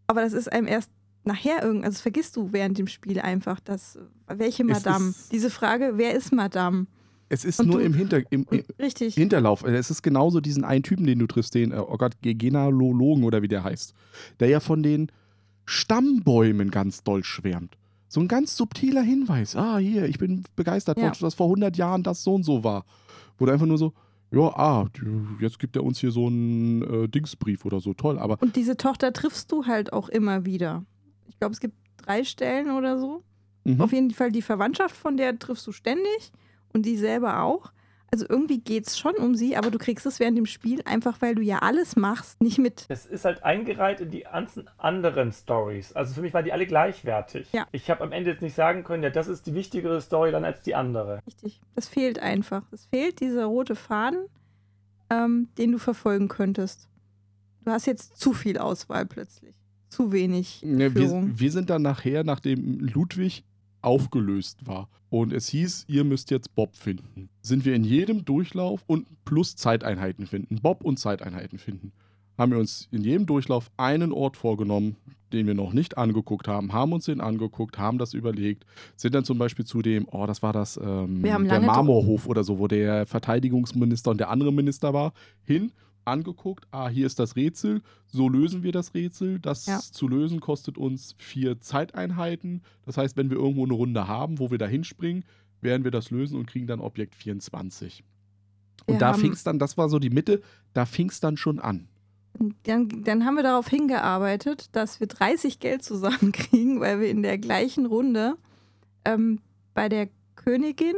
Aber das ist einem erst nachher irgend, also vergisst du während dem Spiel einfach, dass welche Madame? ist- Diese Frage, wer ist Madame? es ist Und nur du- im, Hinter, im, im Richtig. Hinterlauf. Es ist genauso diesen einen Typen, den du triffst, den, äh, oh Gott, Genealogen oder wie der heißt, der ja von den Stammbäumen ganz doll schwärmt. So ein ganz subtiler Hinweis. Ah, hier, ich bin begeistert, Ja. dass vor 100 Jahren das so und so war. Du einfach nur so, ja, ah, jetzt gibt er uns hier so einen äh, Dingsbrief oder so. Toll, aber Und diese Tochter triffst du halt auch immer wieder. Ich glaube, es gibt drei Stellen oder so. mhm. Auf jeden Fall die Verwandtschaft, von der triffst du ständig und die selber auch. Also irgendwie geht es schon um sie, aber du kriegst es während dem Spiel einfach, weil du ja alles machst, nicht mit. Das ist halt eingereiht in die ganzen anderen Stories. Also für mich waren die alle gleichwertig. Ja. Ich habe am Ende jetzt nicht sagen können, ja, das ist die wichtigere Story dann als die andere. Richtig. Das fehlt einfach. Es fehlt dieser rote Faden, ähm, den du verfolgen könntest. Du hast jetzt zu viel Auswahl plötzlich. Zu wenig Ne, Führung. wir, wir sind dann nachher, nachdem Ludwig aufgelöst war. Und es hieß, ihr müsst jetzt Bob finden, sind wir in jedem Durchlauf und plus Zeiteinheiten finden, Bob und Zeiteinheiten finden, haben wir uns in jedem Durchlauf einen Ort vorgenommen, den wir noch nicht angeguckt haben, haben uns den angeguckt, haben das überlegt, sind dann zum Beispiel zu dem, oh, das war das, ähm, der Marmorhof oder so, wo der Verteidigungsminister und der andere Minister war, hin, angeguckt, ah, hier ist das Rätsel, so lösen wir das Rätsel. Das Ja. zu lösen kostet uns vier Zeiteinheiten. Das heißt, wenn wir irgendwo eine Runde haben, wo wir da hinspringen, werden wir das lösen und kriegen dann Objekt 24. Und Wir da fing es dann, das war so die Mitte, da fing es dann schon an. Dann, dann haben wir darauf hingearbeitet, dass wir 30 Geld zusammenkriegen, weil wir in der gleichen Runde ähm, bei der Königin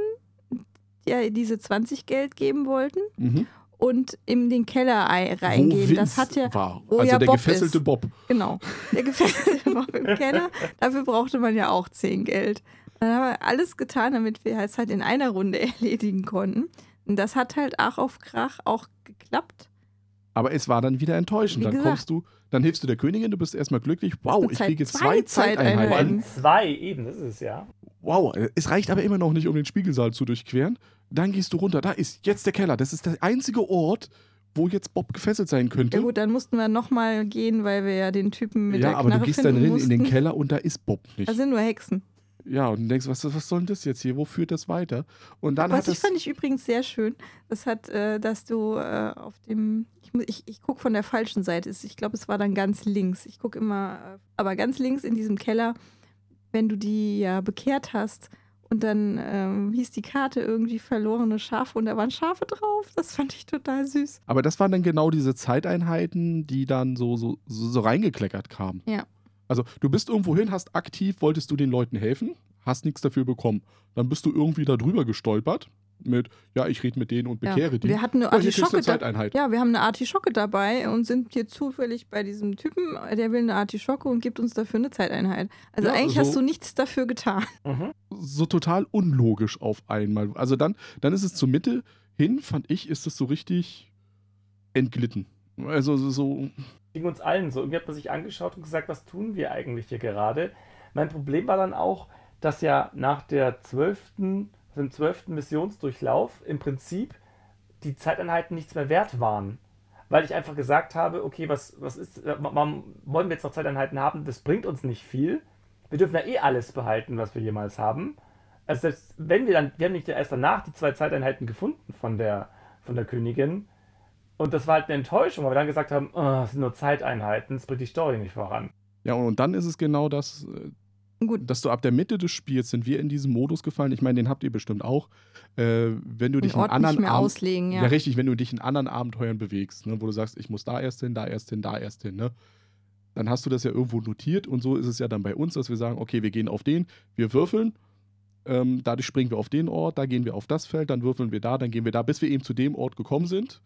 ja, diese 20 Geld geben wollten Mhm. Und in den Keller reingehen. Das hat ja, war. wo also ja der Bob gefesselte ist. Bob. genau, der gefesselte Bob im Keller. Dafür brauchte man ja auch 10 Geld. Dann haben wir alles getan, damit wir es halt in einer Runde <laughs> erledigen konnten. Und das hat halt Ach auf Krach auch geklappt. Aber es war dann wieder enttäuschend. Wie Dann gesagt. kommst du, dann hilfst du der Königin, du bist erstmal glücklich. Wow, ich kriege zwei zwei Zeiteinheiten. Zeiteinheiten. Zwei, eben, das ist es ja. Wow, es reicht aber immer noch nicht, um den Spiegelsaal zu durchqueren. Dann gehst du runter. Da ist jetzt der Keller. Das ist der einzige Ort, wo jetzt Bob gefesselt sein könnte. Ja gut, dann mussten wir nochmal gehen, weil wir ja den Typen mit ja, der aber Knarre du gehst dann rein in den. Keller und da ist Bob nicht. Da sind nur Hexen. ja, und du denkst, was, was soll denn das jetzt hier? Wo führt das weiter? Und dann Was hat ich fand ich übrigens sehr schön, das hat, äh, dass du äh, auf dem, ich, ich, ich gucke von der falschen Seite, ich glaube, es war dann ganz links. Ich gucke immer, äh, aber ganz links in diesem Keller, wenn du die ja bekehrt hast und dann ähm, hieß die Karte irgendwie verlorene Schafe und da waren Schafe drauf. Das fand ich total süß. Aber das waren dann genau diese Zeiteinheiten, die dann so, so, so, so reingekleckert kamen. Ja. Also du bist irgendwo hin, hast aktiv, wolltest du den Leuten helfen, hast nichts dafür bekommen. Dann bist du irgendwie da drüber gestolpert mit, ja, ich rede mit denen und Ja. bekehre die. Wir hatten eine ja, Artischocke eine da, Zeiteinheit. Ja, wir haben eine Artischocke dabei und sind hier zufällig bei diesem Typen, der will eine Artischocke und gibt uns dafür eine Zeiteinheit. Also Ja, eigentlich so- hast du nichts dafür getan. Mhm. So total unlogisch auf einmal. Also dann, dann ist es zur Mitte hin, fand ich, ist es so richtig entglitten. Also so- so, ging uns allen so. Irgendwie hat man sich angeschaut und gesagt, was tun wir eigentlich hier gerade? Mein Problem war dann auch, dass ja nach der zwölften, dem zwölften Missionsdurchlauf im Prinzip die Zeiteinheiten nichts mehr wert waren. Weil ich einfach gesagt habe, okay, was, was ist, äh, wollen wir jetzt noch Zeiteinheiten haben? Das bringt uns nicht viel. Wir dürfen ja eh alles behalten, was wir jemals haben. Also selbst wenn wir dann, wir haben nicht erst danach die zwei Zeiteinheiten gefunden von der, von der Königin. Und das war halt eine Enttäuschung, weil wir dann gesagt haben, oh, das sind nur Zeiteinheiten, das bringt die Story nicht voran. ja, und dann ist es genau das, äh, Gut, dass du ab der Mitte des Spiels sind wir in diesen Modus gefallen. Ich meine, den habt ihr bestimmt auch. Äh, wenn du dich in anderen nicht auslegen, Ja. ja. richtig, wenn du dich in anderen Abenteuern bewegst, ne, wo du sagst, ich muss da erst hin, da erst hin, da erst hin, ne? Dann hast du das ja irgendwo notiert und so ist es ja dann bei uns, dass wir sagen, okay, wir gehen auf den, wir würfeln, ähm, dadurch springen wir auf den Ort, da gehen wir auf das Feld, dann würfeln wir da, dann gehen wir da, bis wir eben zu dem Ort gekommen sind,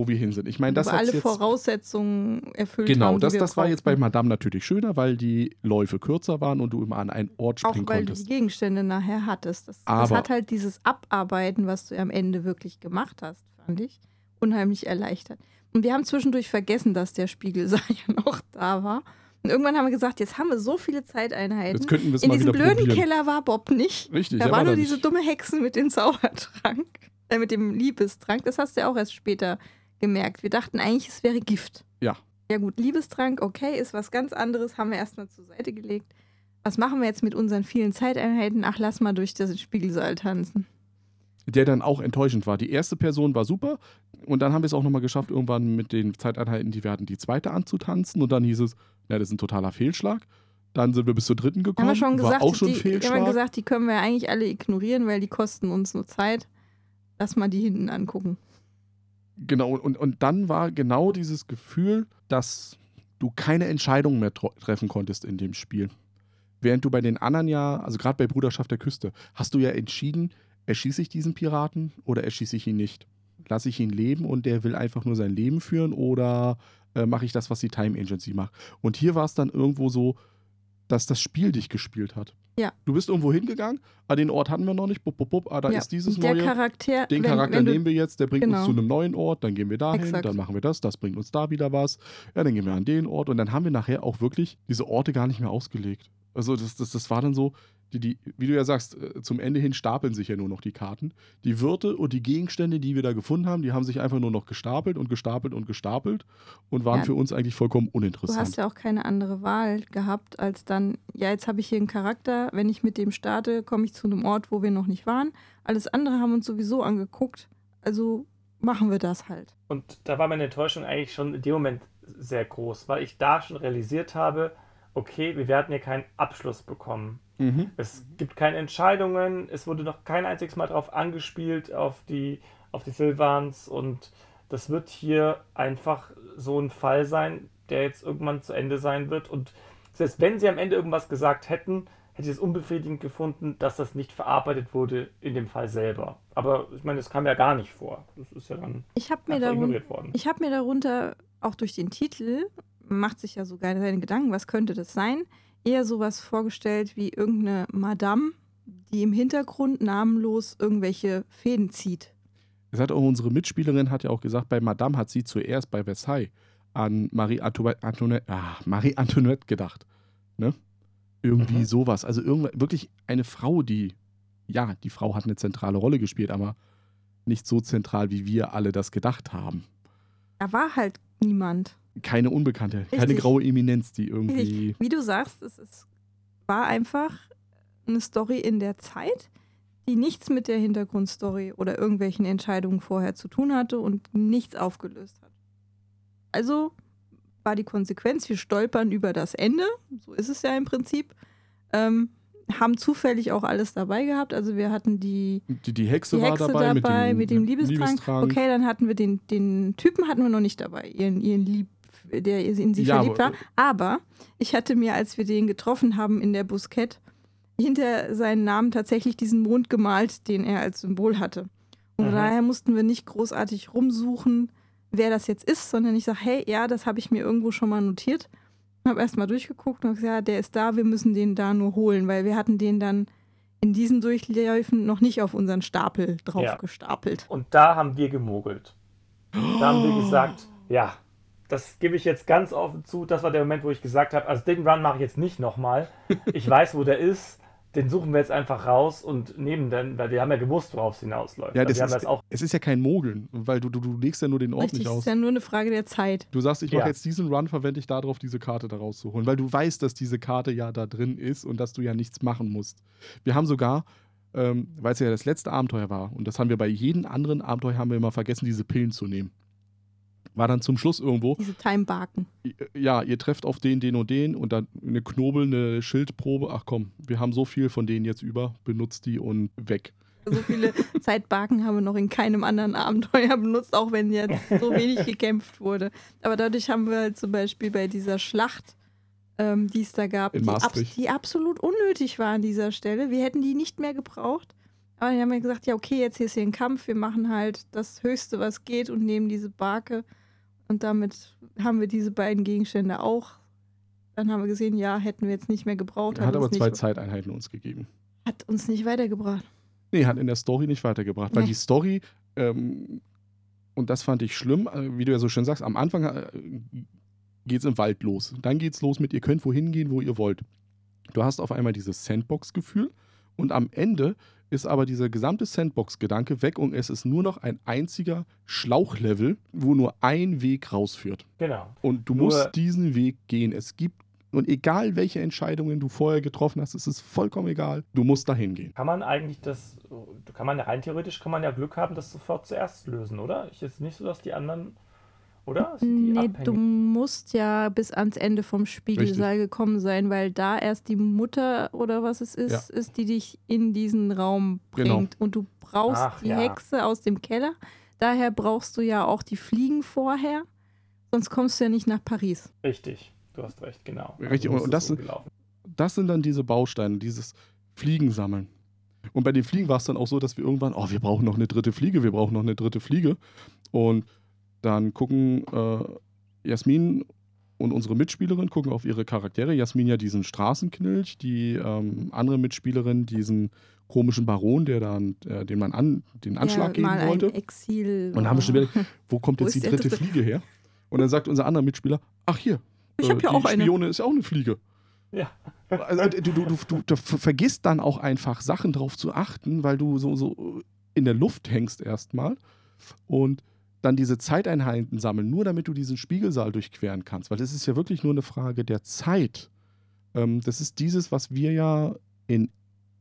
wo wir hin sind. Ich meine, das hat's alle jetzt, Voraussetzungen erfüllt Genau, haben. das, das war jetzt bei. Madame natürlich schöner, weil die Läufe kürzer waren und du immer an einen Ort Auch springen weil du konntest. die Gegenstände nachher hattest. Das, das hat halt dieses Abarbeiten, was du am Ende wirklich gemacht hast, fand ich, unheimlich erleichtert. Und wir haben zwischendurch vergessen, dass der Spiegelsaal <laughs> ja noch da war. Und irgendwann haben wir gesagt, jetzt haben wir so viele Zeiteinheiten. Jetzt könnten wir es In mal diesem blöden probieren. Keller war Bob nicht. Richtig, Da war war nur da diese dumme Hexen mit dem Zaubertrank, äh, mit dem Liebestrank. Das hast du ja auch erst später gemerkt. Wir dachten eigentlich, es wäre Gift. Ja. Ja gut, Liebestrank, okay, ist was ganz anderes, haben wir erstmal zur Seite gelegt. Was machen wir jetzt mit unseren vielen Zeiteinheiten? Ach, lass mal durch den Spiegelsaal tanzen. der dann auch enttäuschend war. Die erste Person war super und dann haben wir es auch nochmal geschafft, irgendwann mit den Zeiteinheiten, die wir hatten, die zweite anzutanzen und dann hieß es, na, das ist ein totaler Fehlschlag. Dann sind wir bis zur dritten gekommen, Haben wir schon gesagt, war auch schon die, die, haben wir Fehlschlag. gesagt, die können wir eigentlich alle ignorieren, weil die kosten uns nur Zeit. Lass mal die hinten angucken. Genau, und, und dann war genau dieses Gefühl, dass du keine Entscheidung mehr treffen konntest in dem Spiel. Während du bei den anderen ja, also gerade bei Bruderschaft der Küste, hast du ja entschieden, erschieße ich diesen Piraten oder erschieße ich ihn nicht? Lasse ich ihn leben und der will einfach nur sein Leben führen oder äh, mache ich das, was die Time Agency macht? Und hier war es dann irgendwo so, dass das Spiel dich gespielt hat. Ja. Du bist irgendwo hingegangen, ah, den Ort hatten wir noch nicht, bup, bup, bup, ah, da ja. ist dieses der neue. Charakter, Den wenn, Charakter wenn du, nehmen wir jetzt, der bringt Genau. uns zu einem neuen Ort, dann gehen wir dahin, Exakt. dann machen wir das, das bringt uns da wieder was. Ja, dann gehen wir an den Ort und dann haben wir nachher auch wirklich diese Orte gar nicht mehr ausgelegt. Also das, das, das war dann so, die, die, wie du ja sagst, äh, zum Ende hin stapeln sich ja nur noch die Karten. Die Wirte und die Gegenstände, die wir da gefunden haben, die haben sich einfach nur noch gestapelt und gestapelt und gestapelt und waren Ja. für uns eigentlich vollkommen du uninteressant. hast ja auch keine andere Wahl gehabt, als dann, ja, jetzt habe ich hier einen Charakter, wenn ich mit dem starte, komme ich zu einem Ort, wo wir noch nicht waren. Alles andere haben uns sowieso angeguckt, also machen wir das halt. Und da war meine Enttäuschung eigentlich schon in dem Moment sehr groß, weil ich da schon realisiert habe, okay, wir werden hier keinen Abschluss bekommen. Mhm. Es gibt keine Entscheidungen, es wurde noch kein einziges Mal darauf angespielt, auf die, auf die Silvans und das wird hier einfach so ein Fall sein, der jetzt irgendwann zu Ende sein wird und selbst wenn sie am Ende irgendwas gesagt hätten, hätte ich es unbefriedigend gefunden, dass das nicht verarbeitet wurde in dem Fall selber. Aber ich meine, das kam ja gar nicht vor. Das ist ja dann ich hab mir darun worden. Ich habe mir darunter, auch durch den Titel, macht sich ja sogar seine Gedanken, was könnte das sein, eher sowas vorgestellt wie irgendeine Madame, die im Hintergrund namenlos irgendwelche Fäden zieht. Es hat auch unsere Mitspielerin hat ja auch gesagt, bei Madame hat sie zuerst bei Versailles an Marie Antoinette, ah, Marie Antoinette gedacht. Ne? Irgendwie mhm. sowas. Also wirklich eine Frau, die, ja, die Frau hat eine zentrale Rolle gespielt, aber nicht so zentral, wie wir alle das gedacht haben. Da war halt niemand. Keine Unbekannte, Richtig. keine graue Eminenz, die irgendwie. Richtig. Wie du sagst, es, es war einfach eine Story in der Zeit, die nichts mit der Hintergrundstory oder irgendwelchen Entscheidungen vorher zu tun hatte und nichts aufgelöst hat. Also war die Konsequenz, wir stolpern über das Ende, so ist es ja im Prinzip. Ähm, haben zufällig auch alles dabei gehabt. Also wir hatten die, die, die Hexe, die Hexe war dabei, dabei mit dem, mit dem Liebestrank. Liebestrank. Okay, dann hatten wir den, den Typen hatten wir noch nicht dabei, ihren, ihren Lieb, der in sie ja, verliebt war. Aber ich hatte mir, als wir den getroffen haben in der Buskett, hinter seinen Namen tatsächlich diesen Mond gemalt, den er als Symbol hatte. Und Aha. daher mussten wir nicht großartig rumsuchen, wer das jetzt ist, sondern ich sage, hey, ja, das habe ich mir irgendwo schon mal notiert. Habe erst mal durchgeguckt und gesagt, ja, der ist da, wir müssen den da nur holen, weil wir hatten den dann in diesen Durchläufen noch nicht auf unseren Stapel drauf ja. gestapelt. Und da haben wir gemogelt. Da haben wir gesagt, ja, das gebe ich jetzt ganz offen zu. Das war der Moment, wo ich gesagt habe, also den Run mache ich jetzt nicht nochmal. <laughs> Ich weiß, wo der ist den suchen wir jetzt einfach raus und nehmen dann, weil wir haben ja gewusst, worauf es hinausläuft. Ja, das ist, das auch es ist ja kein Mogeln, weil du, du, du legst ja nur den Ort Richtig, nicht aus. Es ist ja nur eine Frage der Zeit. Du sagst, ich mache ja. jetzt diesen Run, verwende ich darauf, diese Karte da rauszuholen, weil du weißt, dass diese Karte ja da drin ist und dass du ja nichts machen musst. Wir haben sogar, ähm, weil es ja das letzte Abenteuer war, und das haben wir bei jedem anderen Abenteuer haben wir immer vergessen, diese Pillen zu nehmen war dann zum Schluss irgendwo. Diese Timebarken. Ja, ihr trefft auf den, den und den und dann eine Knobel, eine Schildprobe. Ach komm, wir haben so viel von denen jetzt über, benutzt die und weg. So viele <laughs> Zeitbarken haben wir noch in keinem anderen Abenteuer benutzt, auch wenn jetzt so wenig gekämpft wurde. Aber dadurch haben wir halt zum Beispiel bei dieser Schlacht, ähm, die es da gab, die, ab, die, absolut unnötig war an dieser Stelle. Wir hätten die nicht mehr gebraucht. Aber die haben ja gesagt, ja, okay, jetzt hier ist hier ein Kampf, wir machen halt das Höchste, was geht und nehmen diese Barke und damit haben wir diese beiden Gegenstände auch. Dann haben wir gesehen, ja, hätten wir jetzt nicht mehr gebraucht. Er hat, aber zwei Zeiteinheiten uns gegeben. Hat uns nicht weitergebracht. Nee, hat in der Story nicht weitergebracht. Weil die Story, ähm, und das fand ich schlimm, äh, wie du ja so schön sagst, am Anfang äh, geht es im Wald los. Dann geht es los mit, ihr könnt wohin gehen, wo ihr wollt. Du hast auf einmal dieses Sandbox-Gefühl und am Ende ist aber dieser gesamte Sandbox-Gedanke weg und es ist nur noch ein einziger Schlauchlevel, wo nur ein Weg rausführt. Genau. Und du nur musst diesen Weg gehen. Es gibt und egal welche Entscheidungen du vorher getroffen hast, es ist vollkommen egal. Du musst dahin gehen. Kann man eigentlich das, kann man ja rein theoretisch, kann man ja Glück haben, das sofort zuerst lösen, oder? Ich ist nicht so, dass die anderen oder? nee, abhängig? du musst ja bis ans Ende vom Spiegelsaal Richtig. gekommen sein, weil da erst die Mutter oder was es ist, ja. ist, die dich in diesen Raum genau. bringt. Genau. Und du brauchst Ach, die ja. Hexe aus dem Keller. Daher brauchst du ja auch die Fliegen vorher. Sonst kommst du ja nicht nach Paris. Richtig, du hast recht, genau. Richtig, also und das, so das sind dann diese Bausteine, dieses Fliegen sammeln. Und bei den Fliegen war es dann auch so, dass wir irgendwann, oh, wir brauchen noch eine dritte Fliege, wir brauchen noch eine dritte Fliege. Und dann gucken äh, Jasmin und unsere Mitspielerin gucken auf ihre Charaktere. Jasmin ja diesen Straßenknilch, die ähm, andere Mitspielerin diesen komischen Baron, der dann, äh, den man an, den Anschlag ja, geben wollte. Exil, und dann haben wir schon wieder, wo kommt wo jetzt die dritte Fliege her? Und dann sagt unser anderer Mitspieler, ach hier, ich äh, ja auch eine. Spione ist ja auch eine Fliege. Ja. Also, du, du, du, du, vergisst dann auch einfach Sachen drauf zu achten, weil du so, so in der Luft hängst erstmal. Und dann diese Zeiteinheiten sammeln, nur damit du diesen Spiegelsaal durchqueren kannst, weil das ist ja wirklich nur eine Frage der Zeit. Ähm, das ist dieses, was wir ja in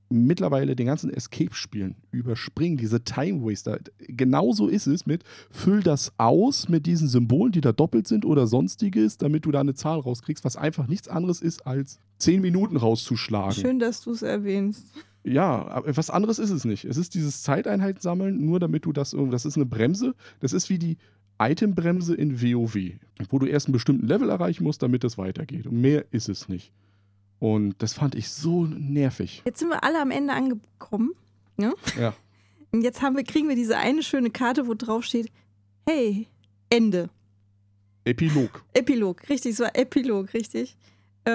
mittlerweile den ganzen Escape-Spielen überspringen, diese Time Waster. Genauso ist es mit, füll das aus mit diesen Symbolen, die da doppelt sind oder sonstiges, damit du da eine Zahl rauskriegst, was einfach nichts anderes ist, als 10 Minuten rauszuschlagen. Schön, dass du es erwähnst. Ja, aber was anderes ist es nicht. Es ist dieses Zeiteinheiten sammeln, nur damit du das irgendwie, das ist eine Bremse, das ist wie die Itembremse in WoW, wo du erst einen bestimmten Level erreichen musst, damit es weitergeht. Und mehr ist es nicht. Und das fand ich so nervig. Jetzt sind wir alle am Ende angekommen. Ne? Ja. Und jetzt haben wir, kriegen wir diese eine schöne Karte, wo drauf steht, hey, Ende. Epilog. Epilog, richtig, es war Epilog, richtig.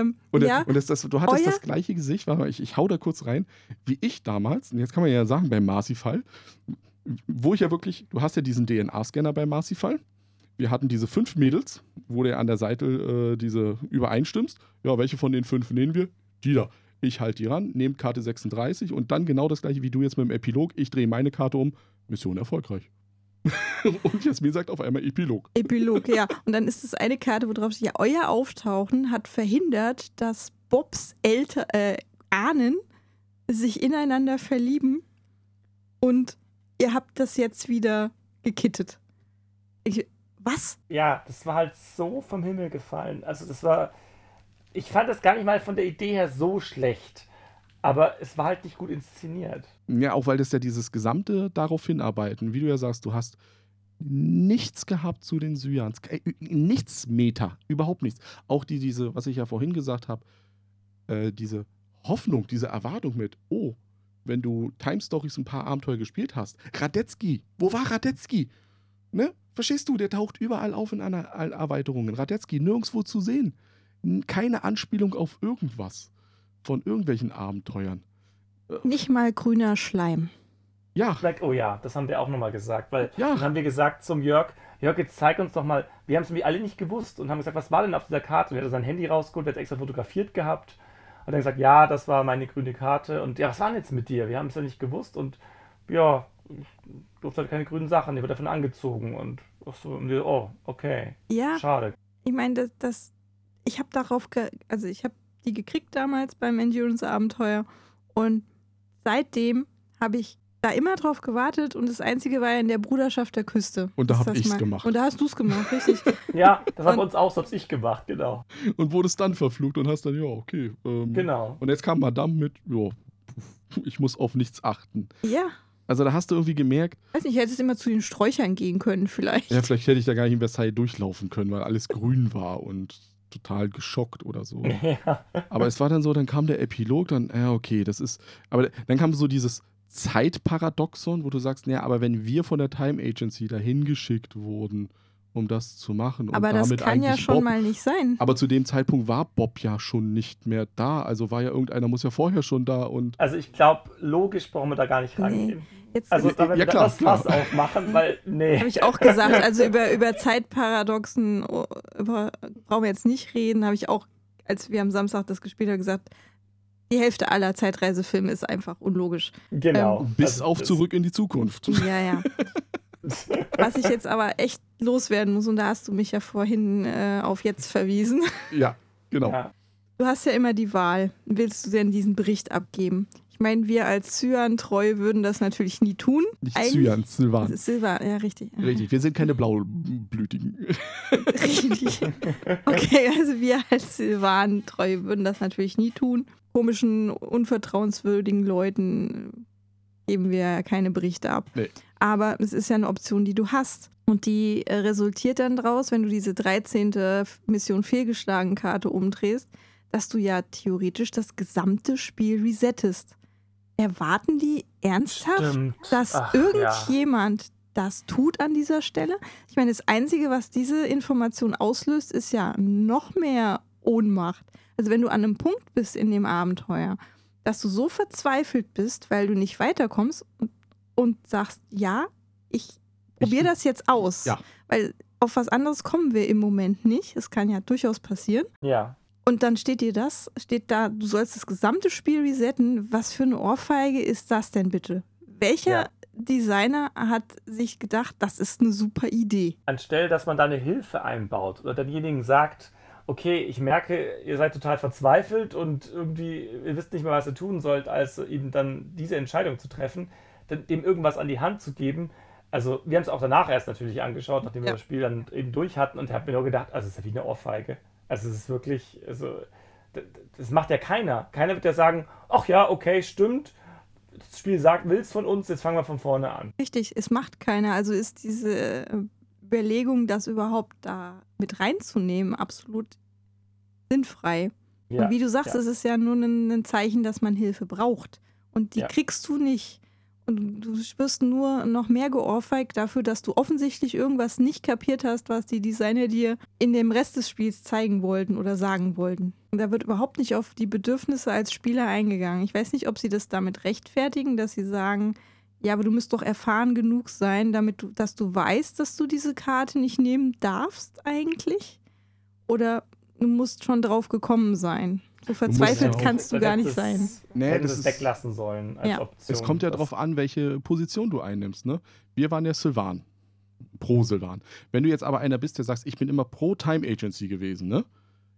Ähm, Und, ja, und das, das, du hattest Euer- das gleiche Gesicht, warte mal, ich, ich hau da kurz rein, wie ich damals, und jetzt kann man ja sagen, beim Marcy-Fall, wo ich ja wirklich, du hast ja diesen DNA-Scanner beim Marcy-Fall. Wir hatten diese fünf Mädels, wo du an der Seite äh, diese übereinstimmst. Ja, welche von den fünf nehmen wir? Die da. Ich halte die ran, nehme Karte 36 und dann genau das gleiche wie du jetzt mit dem Epilog. Ich drehe meine Karte um. Mission erfolgreich. <laughs> und Jasmin sagt auf einmal Epilog. Epilog, ja. Und dann ist es eine Karte, wo drauf steht, ja, euer Auftauchen hat verhindert, dass Bobs Eltern, äh, Ahnen sich ineinander verlieben und ihr habt das jetzt wieder gekittet. Ich, was? Ja, das war halt so vom Himmel gefallen. Also das war, ich fand das gar nicht mal von der Idee her so schlecht, aber es war halt nicht gut inszeniert. Ja, auch weil das ja dieses gesamte darauf hinarbeiten, wie du ja sagst, du hast nichts gehabt zu den Syrians. Äh, Nichts Meta, überhaupt nichts. Auch die, diese, was ich ja vorhin gesagt habe, äh, diese Hoffnung, diese Erwartung mit, oh, wenn du Time Stories ein paar Abenteuer gespielt hast, Radetzky, wo war Radetzky? Ne? Verstehst du, der taucht überall auf in Erweiterungen. Radetzky nirgendwo zu sehen. Keine Anspielung auf irgendwas von irgendwelchen Abenteuern. Nicht mal grüner Schleim. Ja, Vielleicht, oh ja, das haben wir auch nochmal gesagt, weil Ja. dann haben wir gesagt zum Jörg, Jörg, jetzt zeig uns doch mal, wir haben es irgendwie alle nicht gewusst und haben gesagt, was war denn auf dieser Karte? Und er hat sein Handy rausgeholt, er hat extra fotografiert gehabt und dann gesagt, ja, das war meine grüne Karte und ja, was war denn jetzt mit dir? Wir haben es ja nicht gewusst und ja, ich durfte halt keine grünen Sachen, die wird davon angezogen und ach so, und wir, oh, okay, Ja, schade. ich meine, das, das, ich habe darauf, ge also ich habe die gekriegt damals beim Endurance-Abenteuer und seitdem habe ich da immer drauf gewartet und das Einzige war ja in der Bruderschaft der Küste. Und da Dass hab das ich's mal- gemacht. Und da hast du es gemacht, richtig. <laughs> Ja, das hat uns auch, das hab ich gemacht, genau. und wurdest dann verflucht und hast dann, ja, okay. Ähm, Genau. Und jetzt kam Madame mit, ja, <laughs> ich muss auf nichts achten. ja, Also da hast du irgendwie gemerkt, weiß nicht, hättest immer zu den Sträuchern gehen können vielleicht. ja, vielleicht hätte ich da gar nicht in Versailles durchlaufen können, weil alles grün war und total geschockt oder so. <laughs> Ja. Aber es war dann so, dann kam der Epilog, dann, ja, okay, das ist, aber dann kam so dieses Zeitparadoxon, wo du sagst, naja, aber wenn wir von der Time Agency dahin geschickt wurden, um das zu machen und Aber das damit kann ja schon Bob, mal nicht sein. aber zu dem Zeitpunkt war Bob ja schon nicht mehr da, also war ja irgendeiner muss ja vorher schon da und Also ich glaube, logisch brauchen wir da gar nicht rangehen. Jetzt Also da werden ja, wir klar, das Fass klar. aufmachen, weil, nee. habe ich auch gesagt. Also über, über Zeitparadoxen oh, über, brauchen wir jetzt nicht reden. Habe ich auch, als wir am Samstag das gespielt haben, gesagt, die Hälfte aller Zeitreisefilme ist einfach unlogisch. Genau. bis Also auf zurück in die Zukunft. Ja, ja. <laughs> Was ich jetzt aber echt loswerden muss, und da hast du mich ja vorhin äh, auf jetzt verwiesen. <laughs> Ja, genau. Ja. Du hast ja immer die Wahl. Willst du denn diesen Bericht abgeben? Ich meine, wir als Cyan-Treu würden das natürlich nie tun. Nicht Eigentlich- Cyan, Das Silvan. Silber, ja, richtig. Richtig, wir sind keine Blaublütigen. <laughs> Richtig. Okay, also wir als Silvan-Treu würden das natürlich nie tun. Komischen, unvertrauenswürdigen Leuten geben wir ja keine Berichte ab. Nee. Aber es ist ja eine Option, die du hast. Und die äh, resultiert dann daraus, wenn du diese 13. Mission fehlgeschlagen Karte umdrehst, dass du ja theoretisch das gesamte Spiel resettest. Erwarten die ernsthaft, Stimmt. dass Ach, irgendjemand das tut an dieser Stelle? Ich meine, das Einzige, was diese Information auslöst, ist ja noch mehr Ohnmacht. Also wenn du an einem Punkt bist in dem Abenteuer, dass du so verzweifelt bist, weil du nicht weiterkommst und, und sagst, ja, ich probiere Ich- das jetzt aus. Ja. Weil auf was anderes kommen wir im Moment nicht. Es kann ja durchaus passieren. Ja. Und dann steht dir das, steht da, du sollst das gesamte Spiel resetten. Was für eine Ohrfeige ist das denn bitte? Welcher Ja. Designer hat sich gedacht, das ist eine super Idee? Anstelle, dass man da eine Hilfe einbaut oder denjenigen sagt, okay, ich merke, ihr seid total verzweifelt und irgendwie, ihr wisst nicht mehr, was ihr tun sollt, als eben dann diese Entscheidung zu treffen, dem irgendwas an die Hand zu geben. Also, wir haben es auch danach erst natürlich angeschaut, nachdem ja. wir das Spiel dann eben durch hatten und habe mir nur gedacht, also, es ist ja wie eine Ohrfeige. Also, es ist wirklich, also, das macht ja keiner. Keiner wird ja sagen, ach ja, okay, stimmt, das Spiel sagt, will es von uns, jetzt fangen wir von vorne an. Richtig, es macht keiner. Also ist diese äh, Überlegung, das überhaupt da mit reinzunehmen, absolut sinnfrei. Ja, und wie du sagst, ja. es ist ja nur ein, ein, Zeichen, dass man Hilfe braucht. Und die ja. kriegst du nicht. Und du wirst nur noch mehr geohrfeigt dafür, dass du offensichtlich irgendwas nicht kapiert hast, was die Designer dir in dem Rest des Spiels zeigen wollten oder sagen wollten. Da wird überhaupt nicht auf die Bedürfnisse als Spieler eingegangen. Ich weiß nicht, ob sie das damit rechtfertigen, dass sie sagen, ja, aber du musst doch erfahren genug sein, damit du, dass du weißt, dass du diese Karte nicht nehmen darfst eigentlich. Oder du musst schon drauf gekommen sein. So verzweifelt kannst du gar nicht sein. Nee, das es weglassen sollen als ja. Option. Es kommt ja darauf an, welche Position du einnimmst. Ne? Wir waren ja Sylvan. Pro Sylvan. Wenn du jetzt aber einer bist, der sagst, ich bin immer pro Time Agency gewesen, ne?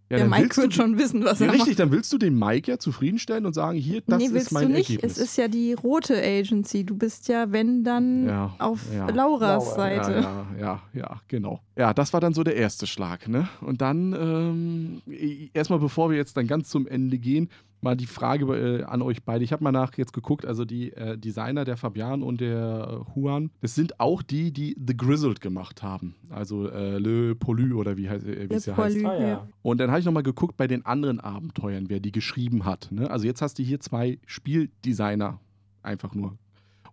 Ja, der Mike wird schon wissen, was ja, er Richtig, macht. dann willst du den Mike ja zufriedenstellen und sagen, hier, das nee, ist mein du nicht. Ergebnis. Es ist ja die rote Agency. Du bist ja, wenn dann, ja, auf ja. Lauras Laura. Seite. Ja, ja, ja, genau. Ja, das war dann so der erste Schlag. Ne? Und dann, ähm, erstmal bevor wir jetzt dann ganz zum Ende gehen, mal die Frage äh, an euch beide. Ich habe mal nach jetzt geguckt, also die äh, Designer der Fabian und der äh, Juan, das sind auch die, die The Grizzled gemacht haben. Also äh, Le Poly oder wie, heißt, äh, wie es ja heißt. Ah, ja. Und dann habe ich nochmal geguckt bei den anderen Abenteuern, wer die geschrieben hat. Ne? Also jetzt hast du hier zwei Spieldesigner einfach nur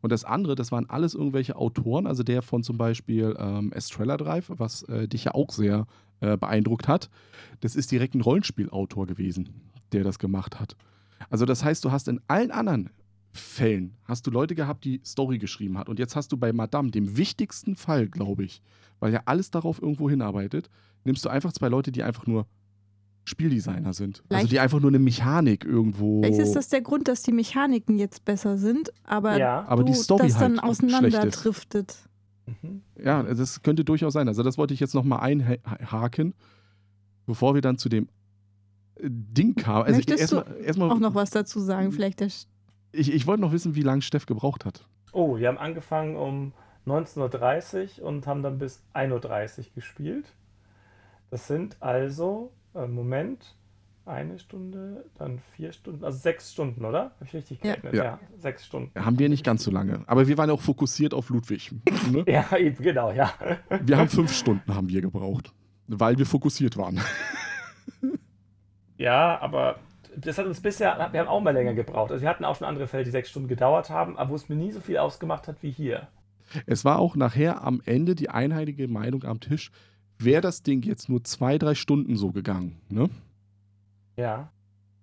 und das andere, das waren alles irgendwelche Autoren, also der von zum Beispiel ähm, Estrella Drive, was äh, dich ja auch sehr äh, beeindruckt hat. Das ist direkt ein Rollenspielautor gewesen der das gemacht hat. Also das heißt, du hast in allen anderen Fällen hast du Leute gehabt, die Story geschrieben hat. Und jetzt hast du bei Madame, dem wichtigsten Fall, glaube ich, weil ja alles darauf irgendwo hinarbeitet, nimmst du einfach zwei Leute, die einfach nur Spieldesigner sind. Also Vielleicht. Also die einfach nur eine Mechanik irgendwo. Vielleicht ist das der Grund, dass die Mechaniken jetzt besser sind, aber, ja. aber die Story das dann halt auseinanderdriftet. Mhm. Ja, das könnte durchaus sein. Also das wollte ich jetzt nochmal einhaken, bevor wir dann zu dem Ding kam. Also Möchtest erstmal, du erstmal, auch noch was dazu sagen? Vielleicht der ich, ich wollte noch wissen, wie lange Steff gebraucht hat. Oh, wir haben angefangen um 19.30 Uhr und haben dann bis 1.30 Uhr gespielt. Das sind also, äh, Moment, eine Stunde, dann vier Stunden, also sechs Stunden, oder? Habe ich richtig gerechnet? Ja. ja. sechs Stunden. Haben wir nicht ganz so lange. Aber wir waren auch fokussiert auf Ludwig. Ne? <laughs> ja, eben, genau, ja. wir haben fünf Stunden haben wir gebraucht, weil wir fokussiert waren. <laughs> Ja, aber das hat uns bisher, wir haben auch mal länger gebraucht. Also wir hatten auch schon andere Fälle, die sechs Stunden gedauert haben, aber wo es mir nie so viel ausgemacht hat wie hier. Es war auch nachher am Ende die einheitliche Meinung am Tisch, wäre das Ding jetzt nur zwei, drei Stunden so gegangen, ne? Ja.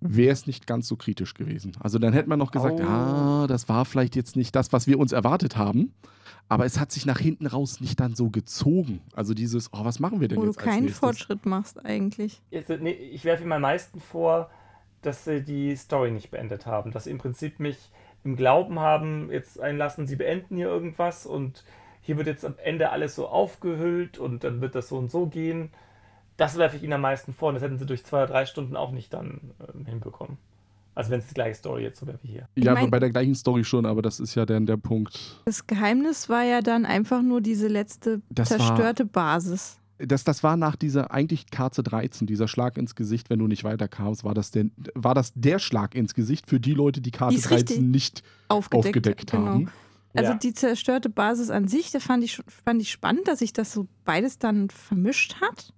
Wäre es nicht ganz so kritisch gewesen. Also dann hätte man noch gesagt, oh. ah, das war vielleicht jetzt nicht das, was wir uns erwartet haben. Aber es hat sich nach hinten raus nicht dann so gezogen. Also dieses, oh, was machen wir denn Wo jetzt? Wo du keinen Fortschritt machst eigentlich. Jetzt, nee, ich werfe ihm am meisten vor, dass sie die Story nicht beendet haben. Dass sie im Prinzip mich im Glauben haben, jetzt einlassen, sie beenden hier irgendwas und hier wird jetzt am Ende alles so aufgehüllt und dann wird das so und so gehen. Das werfe ich ihnen am meisten vor und das hätten sie durch zwei oder drei Stunden auch nicht dann äh, hinbekommen. Also wenn es die gleiche Story jetzt so wäre wie hier. Ja, ich mein, bei der gleichen Story schon, aber das ist ja dann der Punkt. Das Geheimnis war ja dann einfach nur diese letzte das zerstörte war, Basis. Das, das war nach dieser eigentlich Karte 13, dieser Schlag ins Gesicht, wenn du nicht weiterkamst, war das, der, war das der Schlag ins Gesicht für die Leute, die Karte 13 nicht aufgedeckt, aufgedeckt genau. haben. Also ja. die zerstörte Basis an sich, da fand ich, fand ich spannend, dass sich das so beides dann vermischt hat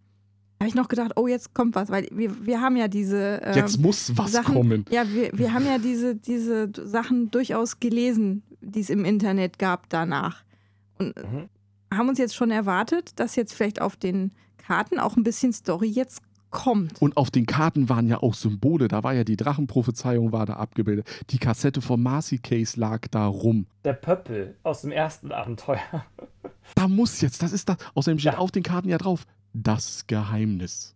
habe ich noch gedacht, oh, jetzt kommt was, weil wir, wir haben ja diese. Ähm, jetzt muss was Sachen, kommen. Ja, wir, wir haben ja diese, diese Sachen durchaus gelesen, die es im Internet gab danach. Und mhm. haben uns jetzt schon erwartet, dass jetzt vielleicht auf den Karten auch ein bisschen Story jetzt kommt. Und auf den Karten waren ja auch Symbole. Da war ja die Drachenprophezeiung war da abgebildet. Die Kassette vom Marcy Case lag da rum. Der Pöppel aus dem ersten Abenteuer. Da muss jetzt, das ist das. Außerdem steht ja. auf den Karten ja drauf, das Geheimnis.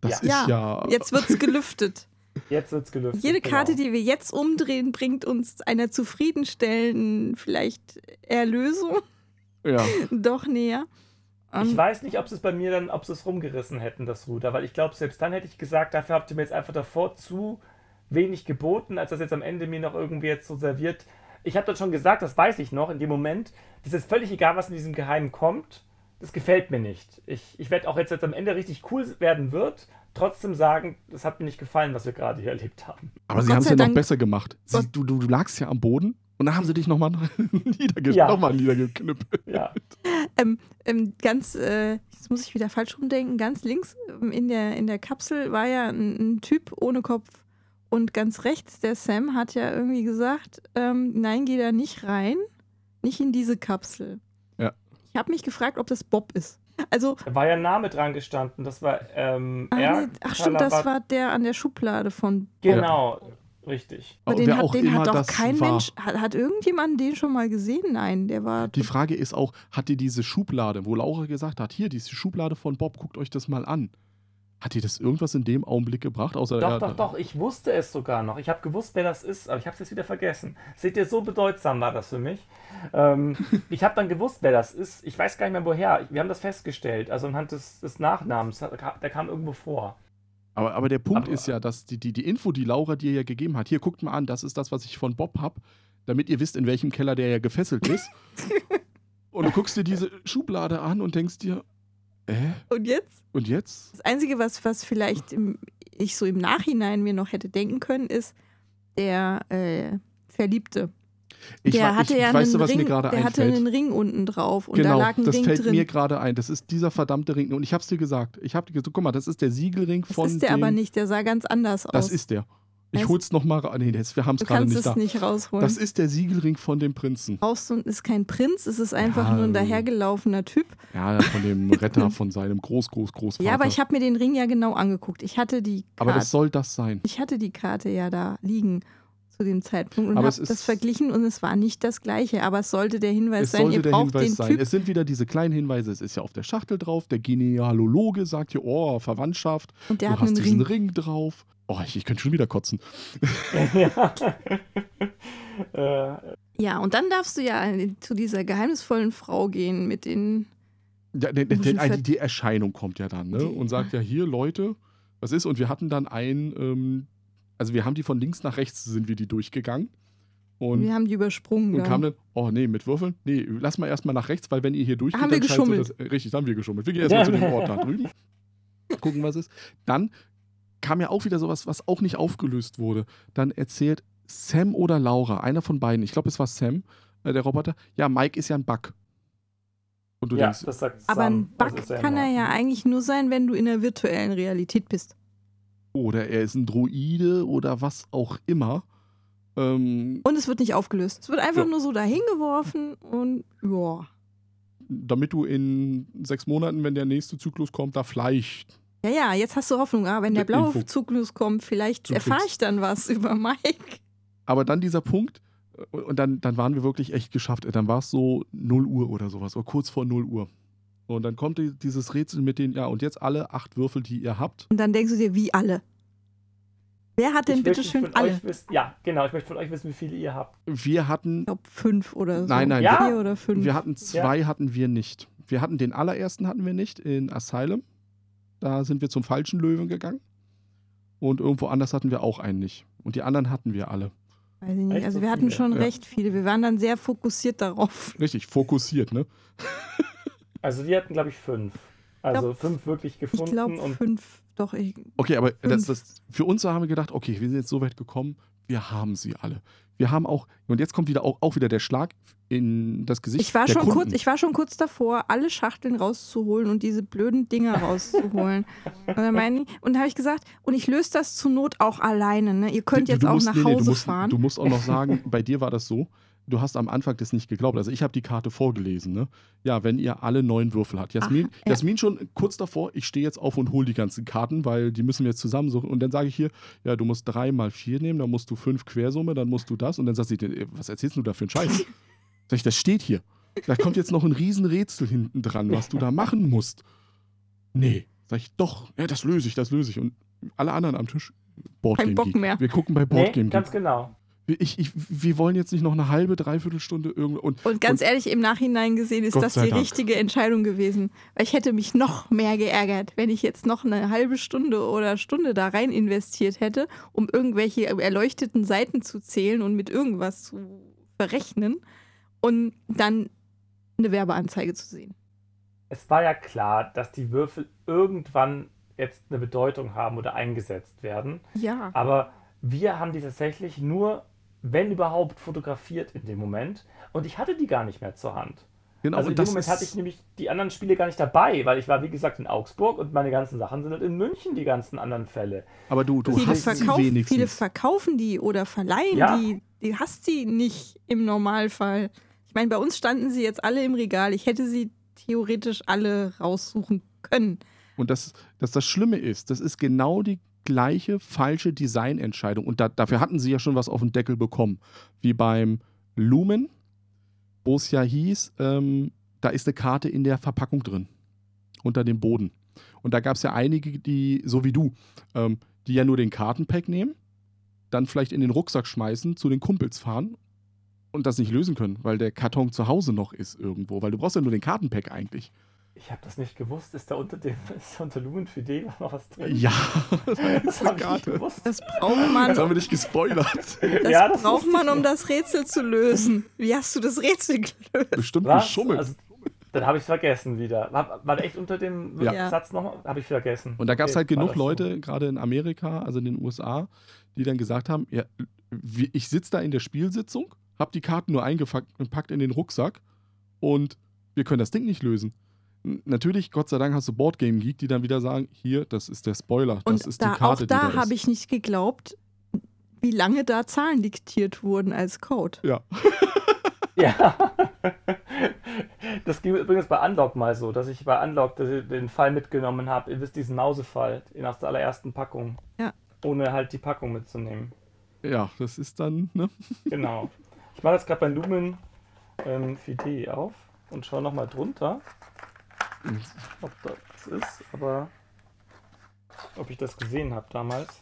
Das ja. ist ja. ja jetzt wird's <laughs> gelüftet. Jetzt wird's gelüftet. Jede Karte, genau. die wir jetzt umdrehen, bringt uns einer zufriedenstellenden, vielleicht Erlösung. Ja. <laughs> Doch näher. Ich Ähm, weiß nicht, ob sie es bei mir dann, ob sie es rumgerissen hätten, das Ruder, weil ich glaube, selbst dann hätte ich gesagt, dafür habt ihr mir jetzt einfach davor zu wenig geboten, als das jetzt am Ende mir noch irgendwie jetzt so serviert. Ich habe dann schon gesagt, das weiß ich noch, in dem Moment, das ist völlig egal, was in diesem Geheimen kommt, das gefällt mir nicht. Ich, ich werde auch jetzt, jetzt am Ende richtig cool werden wird, trotzdem sagen, das hat mir nicht gefallen, was wir gerade hier erlebt haben. Aber sie haben es ja noch besser gemacht. Sie, du, du, du lagst ja am Boden und dann haben sie dich nochmal <laughs> niederge Ja. noch mal niedergeknüppelt. Ja, ähm, ähm, ganz, äh, jetzt muss ich wieder falsch rumdenken, ganz links ähm, in der, in der Kapsel war ja ein, ein Typ ohne Kopf. Und ganz rechts, der Sam hat ja irgendwie gesagt, ähm, nein, geh da nicht rein, nicht in diese Kapsel. Ich habe mich gefragt, ob das Bob ist. Also, da war ja ein Name dran gestanden, das war ähm, er, nee, ach stimmt, das war der an der Schublade von Genau, richtig. Aber den, hat, auch den hat doch kein war. Mensch. Hat, hat irgendjemand den schon mal gesehen? Nein, der war. Die Frage ist auch, hat dir diese Schublade, wo Laura gesagt hat, hier, diese Schublade von Bob, guckt euch das mal an. Hat dir das irgendwas in dem Augenblick gebracht? Außer Doch, doch, doch, ich wusste es sogar noch. Ich habe gewusst, wer das ist, aber ich habe es jetzt wieder vergessen. Seht ihr, so bedeutsam war das für mich. Ähm, <laughs> ich habe dann gewusst, wer das ist. Ich weiß gar nicht mehr woher. Wir haben das festgestellt. Also anhand des, des Nachnamens. Der kam- Der kam irgendwo vor. Aber, aber der Punkt Aber- ist ja, dass die, die, die Info, die Laura dir ja gegeben hat, hier guckt mal an, das ist das, was ich von Bob habe, damit ihr wisst, in welchem Keller der ja gefesselt ist. <laughs> und du guckst dir diese Schublade an und denkst dir, äh, Und jetzt? und jetzt? Das Einzige, was, was vielleicht im, ich so im Nachhinein mir noch hätte denken können, ist der äh, Verliebte. Ich, der wa- hatte ich, ja weißt du, einen was Ring, mir gerade der hatte einen Ring unten drauf und genau, da lag ein das Ring fällt drin. mir gerade ein. Das ist dieser verdammte Ring. Und ich hab's dir gesagt. Ich hab dir gesagt, guck mal, das ist der Siegelring das von ist der aber nicht, der sah ganz anders aus. Das ist der. Ich Weißt- hol's nochmal rein. Nee, das, wir haben es du gerade kannst nicht es da. nicht rausholen. Das ist der Siegelring von dem Prinzen. Brauchst du, ist kein Prinz, es ist einfach Ja, nur ein dahergelaufener Typ. Ja, von dem <laughs> Retter von seinem Groß, Groß, Großvater. Ja, aber ich habe mir den Ring ja genau angeguckt. Ich hatte die aber Karte, das soll das sein. ich hatte die Karte ja da liegen zu dem Zeitpunkt und Aber habe es das verglichen und es war nicht das gleiche. Aber es sollte der Hinweis Es sein, ihr braucht Hinweis den sein. Typ. Es sind wieder diese kleinen Hinweise. Es ist ja auf der Schachtel drauf. Der Genealologe sagt hier, oh, Verwandtschaft. Und der du hat hast einen diesen Ring. Ring, drauf. Oh, ich, ich könnte schon wieder kotzen. <laughs> ja. äh, Ja, und dann darfst du ja zu dieser geheimnisvollen Frau gehen mit den. Ja, der, Bisschen der, fett. die Erscheinung kommt ja dann ne? Die- und sagt ja, hier, Leute, was ist? Und wir hatten dann ein, ähm, also wir haben die von links nach rechts, sind wir die durchgegangen. Und, wir haben die übersprungen. und dann. kam dann, oh nee, mit Würfeln? Nee, lass mal erstmal nach rechts, weil wenn ihr hier durchgeht, haben wir dann scheint so geschummelt. Das, richtig, dann haben wir geschummelt. Wir gehen erstmal zu dem Ort da drüben. Gucken, was ist. Dann kam ja auch wieder sowas, was auch nicht aufgelöst wurde. Dann erzählt Sam oder Laura, einer von beiden, ich glaube, es war Sam, äh, der Roboter, ja, Mike ist ja ein Bug. Und du ja, denkst, das sagt Aber ein Sam. Bug ja kann er ja eigentlich nur sein, wenn du in der virtuellen Realität bist. oder er ist ein Droide oder was auch immer. Ähm, Und es wird nicht aufgelöst. Es wird einfach Ja. nur so dahin geworfen und ja. damit du in sechs Monaten, wenn der nächste Zyklus kommt, da vielleicht. Ja, ja, jetzt hast du Hoffnung. Ah, wenn der Info. blaue Zyklus kommt, vielleicht erfahre ich dann was <laughs> über Mike. Aber dann dieser Punkt, äh, und dann, dann waren wir wirklich echt geschafft. Dann war es so 0 Uhr oder sowas, oder kurz vor 0 Uhr. Und dann kommt die- dieses Rätsel mit den, ja, und jetzt alle acht Würfel, die ihr habt. Und dann denkst du dir, wie alle? Wer hat denn bitte schön alle? Wissen, ja, genau. Ich möchte von euch wissen, wie viele ihr habt. Wir hatten, Ich glaube fünf oder so. Nein, nein, Ja. Vier oder fünf. wir hatten zwei, hatten wir nicht. Wir hatten den allerersten hatten wir nicht in Asylum. Da sind wir zum falschen Löwen gegangen. Und irgendwo anders hatten wir auch einen nicht. Und die anderen hatten wir alle. Weiß ich nicht. Also so wir hatten schon Ja. recht viele. Wir waren dann sehr fokussiert darauf. <laughs> Richtig, fokussiert, ne? <laughs> Also die hatten, glaube ich, fünf. Also glaub- fünf wirklich Ich gefunden glaube und fünf. Doch, ich, Okay, aber das, das, für uns haben wir gedacht, okay, wir sind jetzt so weit gekommen, wir haben sie alle. Wir haben auch, und jetzt kommt wieder auch, auch wieder der Schlag in das Gesicht. ich, war schon Kunden. kurz, ich war schon kurz davor, alle Schachteln rauszuholen und diese blöden Dinger rauszuholen. <laughs> und dann und habe ich gesagt, und ich löse das zur Not auch alleine. Ne? Ihr könnt Du- jetzt du auch musst- nach nee, nee, Hause du musst, fahren. Du musst auch noch <laughs> sagen, bei dir war das so, du hast am Anfang das nicht geglaubt. Also ich habe die Karte vorgelesen. Ne? Ja, wenn ihr alle neun Würfel habt. Jasmin, Ach, ja. Jasmin schon kurz davor, ich stehe jetzt auf und hole die ganzen Karten, weil die müssen wir jetzt zusammensuchen. Und dann sage ich hier, ja, du musst drei mal vier nehmen, dann musst du fünf Quersumme, dann musst du das. Und dann sagt sie, was erzählst du da für einen Scheiß? <laughs> Sag ich, das steht hier. Da kommt jetzt noch ein Riesenrätsel hinten dran, was du da machen musst. Nee. Sag ich, doch, ja, das löse ich, das löse ich. Und alle anderen am Tisch, Boardgame Bock Geek. mehr. Wir gucken bei nee, Boardgame ganz Geek. genau. Ich, ich, wir wollen jetzt nicht noch eine halbe, dreiviertel Stunde irgendwo. Und, Und ganz ehrlich, im Nachhinein gesehen ist Gott das die Dank. richtige Entscheidung gewesen. Weil ich hätte mich noch mehr geärgert, wenn ich jetzt noch eine halbe Stunde oder Stunde da rein investiert hätte, um irgendwelche erleuchteten Seiten zu zählen und mit irgendwas zu berechnen und dann eine Werbeanzeige zu sehen. Es war ja klar, dass die Würfel irgendwann jetzt eine Bedeutung haben oder eingesetzt werden. Ja. Aber wir haben die tatsächlich nur, wenn überhaupt, fotografiert in dem Moment. Und ich hatte die gar nicht mehr zur Hand. genau, also in dem Moment hatte ich nämlich die anderen Spiele gar nicht dabei, weil ich war, wie gesagt, in Augsburg und meine ganzen Sachen sind halt in München, die ganzen anderen Fälle. aber du, du viele, hast sie verkauf, viele wenigstens. verkaufen die oder verleihen Ja. die. Die hast die nicht im Normalfall. Ich meine, bei uns standen sie jetzt alle im Regal. Ich hätte sie theoretisch alle raussuchen können. Und das, dass das Schlimme ist, das ist genau die gleiche falsche Designentscheidung. Und da, dafür hatten sie ja schon was auf den Deckel bekommen. Wie beim Lumen, wo es ja hieß, ähm, da ist eine Karte in der Verpackung drin. Unter dem Boden. Und da gab es ja einige, die, so wie du, ähm, die ja nur den Kartenpack nehmen, dann vielleicht in den Rucksack schmeißen, zu den Kumpels fahren und das nicht lösen können, weil der Karton zu Hause noch ist irgendwo. Weil du brauchst ja nur den Kartenpack eigentlich. Ich habe das nicht gewusst. Ist da unter dem, <laughs> ist da unter Lumen für D noch was drin? Ja, das habe ich nicht gewusst. Das braucht man. Jetzt haben wir dich gespoilert. <laughs> Das Ja, das braucht man, um das Rätsel zu lösen. Wie hast du das Rätsel gelöst? Bestimmt geschummelt. Also, dann habe ich es vergessen wieder. War, war der echt unter dem Ja. Satz noch? Habe ich vergessen. und da gab es Okay, halt genug das so. Leute, gerade in Amerika, also in den USA, die dann gesagt haben, ja, ich sitze da in der Spielsitzung, habe die Karten nur eingepackt in den Rucksack und wir können das Ding nicht lösen. Natürlich, Gott sei Dank, hast du Boardgame Geek, die dann wieder sagen, hier, das ist der Spoiler, das Und ist da, die Karte, auch da da habe ich nicht geglaubt, wie lange da Zahlen diktiert wurden als Code. Ja, <laughs> Ja. Das ging übrigens bei Unlock mal so, dass ich bei Unlock den Fall mitgenommen habe. Ihr wisst, diesen Mausefall, aus der allerersten Packung. Ja. Ohne halt die Packung mitzunehmen. ja, das ist dann, ne? <laughs> Genau. Ich mache jetzt gerade bei Lumen ähm, Fide auf und schaue nochmal drunter, ob das ist, aber ob ich das gesehen habe damals.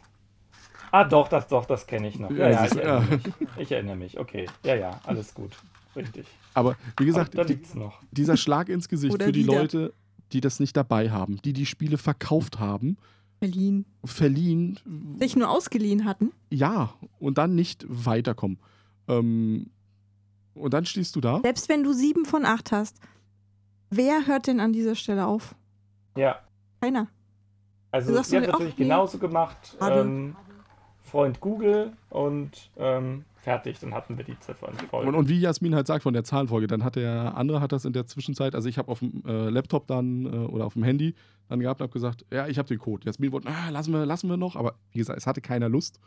Ah, doch, das doch, das kenne ich noch. Ja, Ja, ja, ich erinnere, ja. mich. ich erinnere mich. Okay, ja, ja, alles gut. Richtig. Aber wie gesagt, da die, liegt's noch. dieser Schlag ins Gesicht Oder für die wieder. Leute, die das nicht dabei haben, die die Spiele verkauft haben, Berlin. verliehen, Sich nur ausgeliehen hatten. ja, und dann nicht weiterkommen. Ähm, und dann stehst du da. Selbst wenn du sieben von acht hast, wer hört denn an dieser Stelle auf? Ja. Keiner. Also, sie haben mir natürlich nee. genauso gemacht. Ähm, Freund Google und ähm, fertig, dann hatten wir die Ziffern. Und, und wie Jasmin halt sagt von der Zahlenfolge, dann hat der andere hat das in der Zwischenzeit, also ich habe auf dem äh, Laptop dann äh, oder auf dem Handy dann gehabt und habe gesagt, ja, ich habe den Code. Jasmin wollte, ah, lassen wir, lassen wir noch, aber wie gesagt, es hatte keiner Lust.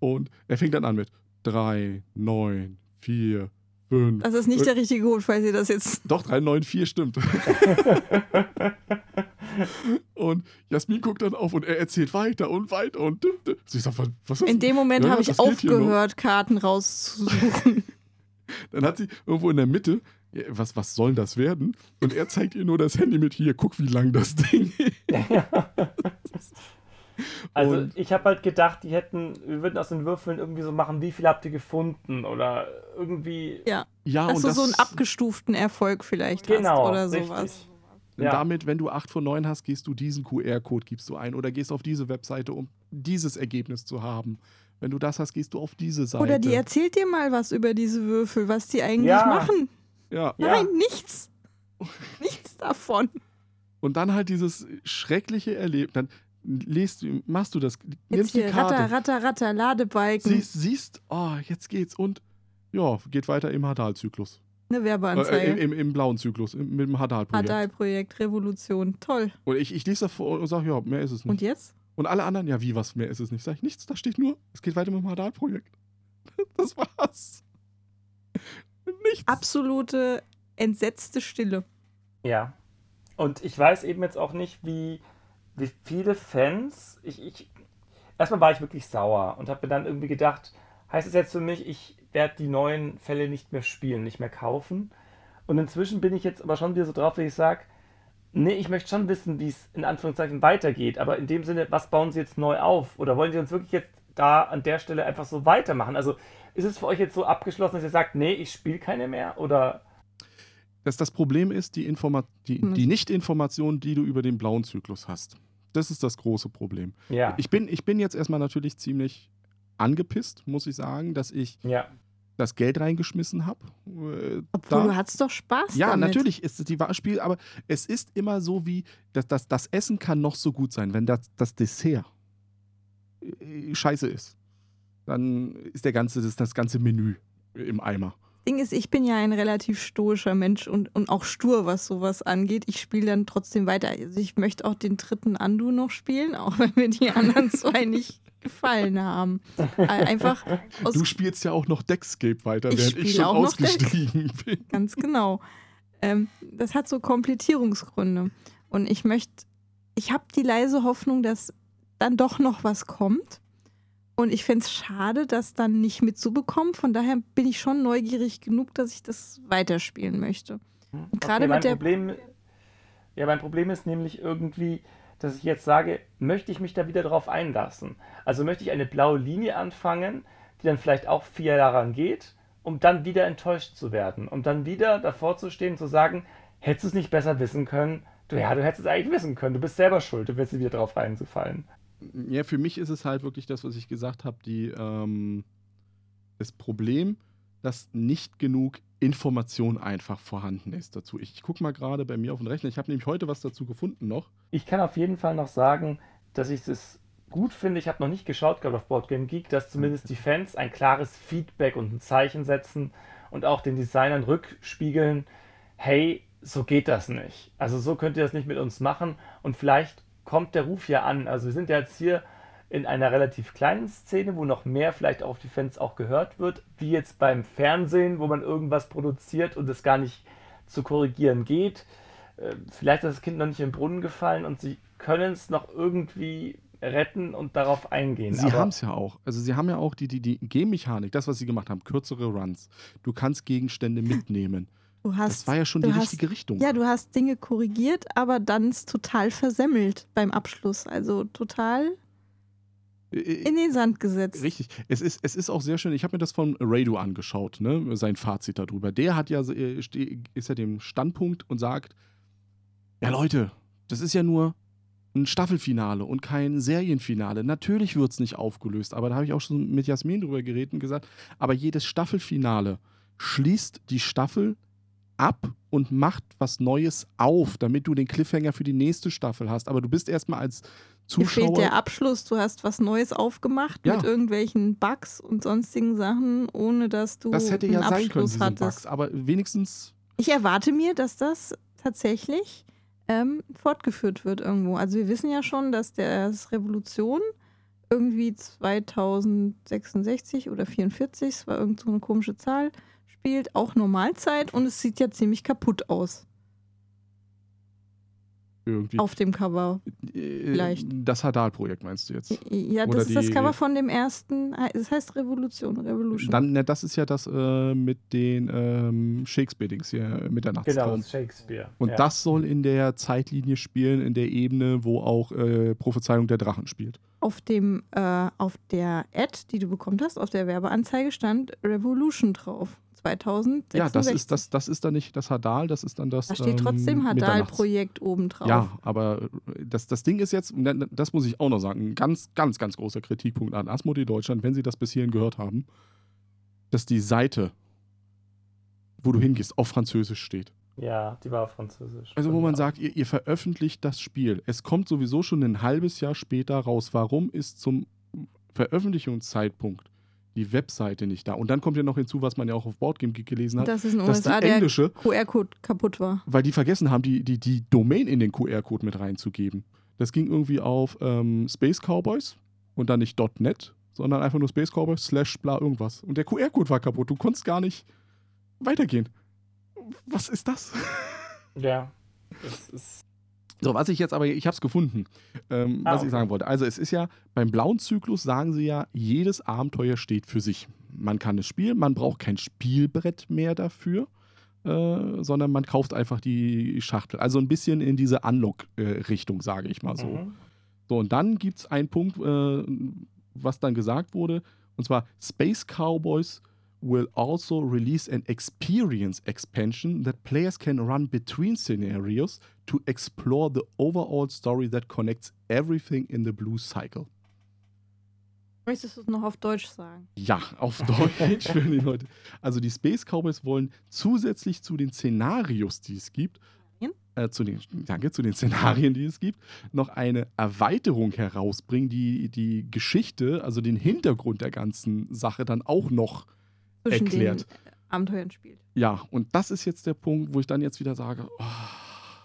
Und er fängt dann an mit 3, 9, 4, 5. Das ist nicht der richtige Code, falls ihr das jetzt. <laughs> Doch, 3, 9, 4 stimmt. <laughs> und Jasmin guckt dann auf und er erzählt weiter und weiter und düm, düm. So, ich sag, was, ist In dem Moment Ja, habe ich aufgehört, Karten rauszusuchen. <laughs> Dann hat sie irgendwo in der Mitte, ja, was, was soll das werden? Und er zeigt ihr nur das Handy mit hier, guck, wie lang das Ding ist. Also Und- ich habe halt gedacht, die hätten, wir würden aus den Würfeln irgendwie so machen, wie viel habt ihr gefunden oder irgendwie. ja. Ja, Dass und du das, so einen abgestuften Erfolg vielleicht Genau, hast oder richtig. sowas. und Ja. damit, wenn du 8 von 9 hast, gehst du diesen QR-Code, gibst du ein oder gehst auf diese Webseite, um dieses Ergebnis zu haben. Wenn du das hast, gehst du auf diese Seite. Oder die erzählt dir mal was über diese Würfel, was die eigentlich Ja. machen. ja. Ja. Nein, nichts. Nichts davon. Und dann halt dieses schreckliche Erlebnis. Dann lest, du- machst du das, nimmst Jetzt die hier, Karte, Ratter, Ratter, Ratter, Ladebalken. siehst, siehst, oh, jetzt geht's und ja, geht weiter im Hadal-Zyklus. Eine Äh, Werbeanzeige. im, im, Im blauen Zyklus, im, mit dem Hadal-Projekt. Hadal-Projekt, Revolution. Toll. Und ich, ich lese davor und sage, ja, mehr ist es nicht. Und jetzt? Und alle anderen, ja, wie, was, mehr ist es nicht? Sag ich, nichts, da steht nur, es geht weiter mit dem Hadal-Projekt. <laughs> Das war's. Nichts. Absolute entsetzte Stille. Ja. Und ich weiß eben jetzt auch nicht, wie, wie viele Fans. Ich, ich, erstmal war ich wirklich sauer und habe mir dann irgendwie gedacht, heißt es jetzt für mich, ich werde die neuen Fälle nicht mehr spielen, nicht mehr kaufen. Und inzwischen bin ich jetzt aber schon wieder so drauf, dass ich sage, nee, ich möchte schon wissen, wie es in Anführungszeichen weitergeht. Aber in dem Sinne, was bauen sie jetzt neu auf? Oder wollen sie uns wirklich jetzt da an der Stelle einfach so weitermachen? Also ist es für euch jetzt so abgeschlossen, dass ihr sagt, nee, ich spiele keine mehr? Oder Das, das Problem ist die, Informa die, Hm. die Nicht-Information, die du über den blauen Zyklus hast. Das ist das große Problem. ja, Ich bin, ich bin jetzt erstmal natürlich ziemlich angepisst, muss ich sagen, dass ich ja, das Geld reingeschmissen habe. Äh, Obwohl da- du hattest doch Spaß Ja, damit. natürlich ist es die Spiel, aber es ist immer so wie, das, das, das Essen kann noch so gut sein, wenn das, das Dessert äh, scheiße ist. Dann ist der ganze, das, das ganze Menü im Eimer. Ding ist, ich bin ja ein relativ stoischer Mensch und, und auch stur, was sowas angeht. Ich spiele dann trotzdem weiter. Also ich möchte auch den dritten Andu noch spielen, auch wenn mir die anderen <laughs> zwei nicht gefallen haben. Äh, Einfach aus Du spielst ja auch noch Deckscape weiter, Ich während ich spiele schon auch noch ausgestiegen bin. <laughs> Ganz genau. Ähm, das hat so Komplettierungsgründe. Und ich möchte, ich habe die leise Hoffnung, dass dann doch noch was kommt. Und ich fände es schade, das dann nicht mitzubekommen. Von daher bin ich schon neugierig genug, dass ich das weiterspielen möchte. Und gerade mein mit der- Problem, ja, mein Problem ist nämlich irgendwie, dass ich jetzt sage, möchte ich mich da wieder drauf einlassen? Also möchte ich eine blaue Linie anfangen, die dann vielleicht auch vier Jahre lang geht, um dann wieder enttäuscht zu werden, um dann wieder davor zu stehen und zu sagen, hättest du es nicht besser wissen können? Du, ja, du hättest es eigentlich wissen können. Du bist selber schuld, du wirst wieder drauf reinzufallen. Ja, für mich ist es halt wirklich das, was ich gesagt habe, die, ähm, das Problem, dass nicht genug Information einfach vorhanden ist dazu. Ich gucke mal gerade bei mir auf den Rechner. Ich habe nämlich heute was dazu gefunden noch. Ich kann auf jeden Fall noch sagen, dass ich es gut finde. Ich habe noch nicht geschaut, glaube auf Boardgame Geek, dass zumindest die Fans ein klares Feedback und ein Zeichen setzen und auch den Designern rückspiegeln, hey, so geht das nicht. Also so könnt ihr das nicht mit uns machen und vielleicht kommt der Ruf ja an. Also wir sind ja jetzt hier in einer relativ kleinen Szene, wo noch mehr vielleicht auf die Fans auch gehört wird, wie jetzt beim Fernsehen, wo man irgendwas produziert und es gar nicht zu korrigieren geht. Äh, Vielleicht ist das Kind noch nicht im Brunnen gefallen und sie können es noch irgendwie retten und darauf eingehen. Sie haben es ja auch. Also sie haben ja auch die, die, die Game-Mechanik, das, was sie gemacht haben, kürzere Runs. Du kannst Gegenstände mitnehmen. Du hast, Das war ja schon die hast- richtige Richtung. Ja, du hast Dinge korrigiert, aber dann ist total versemmelt beim Abschluss. Also total Äh, in den Sand gesetzt. Richtig. Es ist, es ist auch sehr schön. Ich habe mir das von Rado angeschaut, ne? sein Fazit darüber. Der hat ja, äh, ist ja dem Standpunkt und sagt: Ja, Leute, das ist ja nur ein Staffelfinale und kein Serienfinale. Natürlich wird es nicht aufgelöst, aber da habe ich auch schon mit Jasmin drüber geredet und gesagt: Aber jedes Staffelfinale schließt die Staffel ab und macht was Neues auf, damit du den Cliffhanger für die nächste Staffel hast. Aber du bist erstmal als Dir fehlt Zuschauer. der Abschluss, du hast was Neues aufgemacht Ja. mit irgendwelchen Bugs und sonstigen Sachen, ohne dass du das hätte einen ja sein können, Abschluss hattest. Bugs. Aber wenigstens Ich erwarte mir, dass das tatsächlich ähm, fortgeführt wird irgendwo. Also wir wissen ja schon, dass das Revolution irgendwie 2066 oder 44, es war irgend so eine komische Zahl, spielt auch Normalzeit und es sieht ja ziemlich kaputt aus irgendwie. auf dem Cover. Äh, vielleicht. Das Hadal-Projekt meinst du jetzt? Ja, Oder das ist das Cover von dem ersten, das heißt Revolution, Revolution. Dann, ne, das ist ja das äh, mit den ähm, Shakespeare-Dings hier, Genau, Mitternachtstraum. ist Shakespeare. Und ja. das soll in der Zeitlinie spielen, in der Ebene, wo auch äh, Prophezeiung der Drachen spielt. auf dem, äh, auf der Ad, die du bekommen hast, auf der Werbeanzeige stand Revolution drauf. 2066. Ja, das ist, das, das ist dann nicht das Hadal, das ist dann das. Da steht ähm, trotzdem Mitternachts- Hadal-Projekt oben drauf. Ja, aber äh, das, das Ding ist jetzt, das muss ich auch noch sagen, ein ganz, ganz, ganz großer Kritikpunkt an Asmodee Deutschland, wenn Sie das bis hierhin gehört haben, dass die Seite, wo du hingehst, auf Französisch steht. ja, die war auf Französisch. Also wo man sagt, ihr, ihr veröffentlicht das Spiel. Es kommt sowieso schon ein halbes Jahr später raus. Warum ist zum Veröffentlichungszeitpunkt die Webseite nicht da? Und dann kommt ja noch hinzu, was man ja auch auf Boardgame Geek gelesen hat, Das dass die USA der englische, QR-Code kaputt war. weil die vergessen haben, die, die, die Domain in den QR-Code mit reinzugeben. Das ging irgendwie auf ähm, Space Cowboys und dann nicht .net, sondern einfach nur Space Cowboys slash bla irgendwas. Und der QR-Code war kaputt. Du konntest gar nicht weitergehen. Was ist das? Ja, das ist. So, was ich jetzt aber, ich habe es gefunden, ähm, Ah, was ich okay. sagen wollte. Also es ist ja, beim blauen Zyklus sagen sie ja, jedes Abenteuer steht für sich. Man kann es spielen, man braucht kein Spielbrett mehr dafür, äh, sondern man kauft einfach die Schachtel. Also ein bisschen in diese Unlock-Richtung, sage ich mal so. Mhm. So, und dann gibt es einen Punkt, äh, was dann gesagt wurde, Und zwar Space Cowboys will also release an experience expansion that players can run between scenarios to explore the overall story that connects everything in the Blue Cycle. Möchtest du es noch auf Deutsch sagen? Ja, auf Deutsch für die Leute. Also die Space Cowboys wollen zusätzlich zu den Szenarios, die es gibt, äh, zu den, danke, zu den Szenarien, die es gibt, noch eine Erweiterung herausbringen, die die Geschichte, also den Hintergrund der ganzen Sache dann auch noch Zwischen erklärt. den Abenteuern spielt. Ja, und das ist jetzt der Punkt, wo ich dann jetzt wieder sage, oh,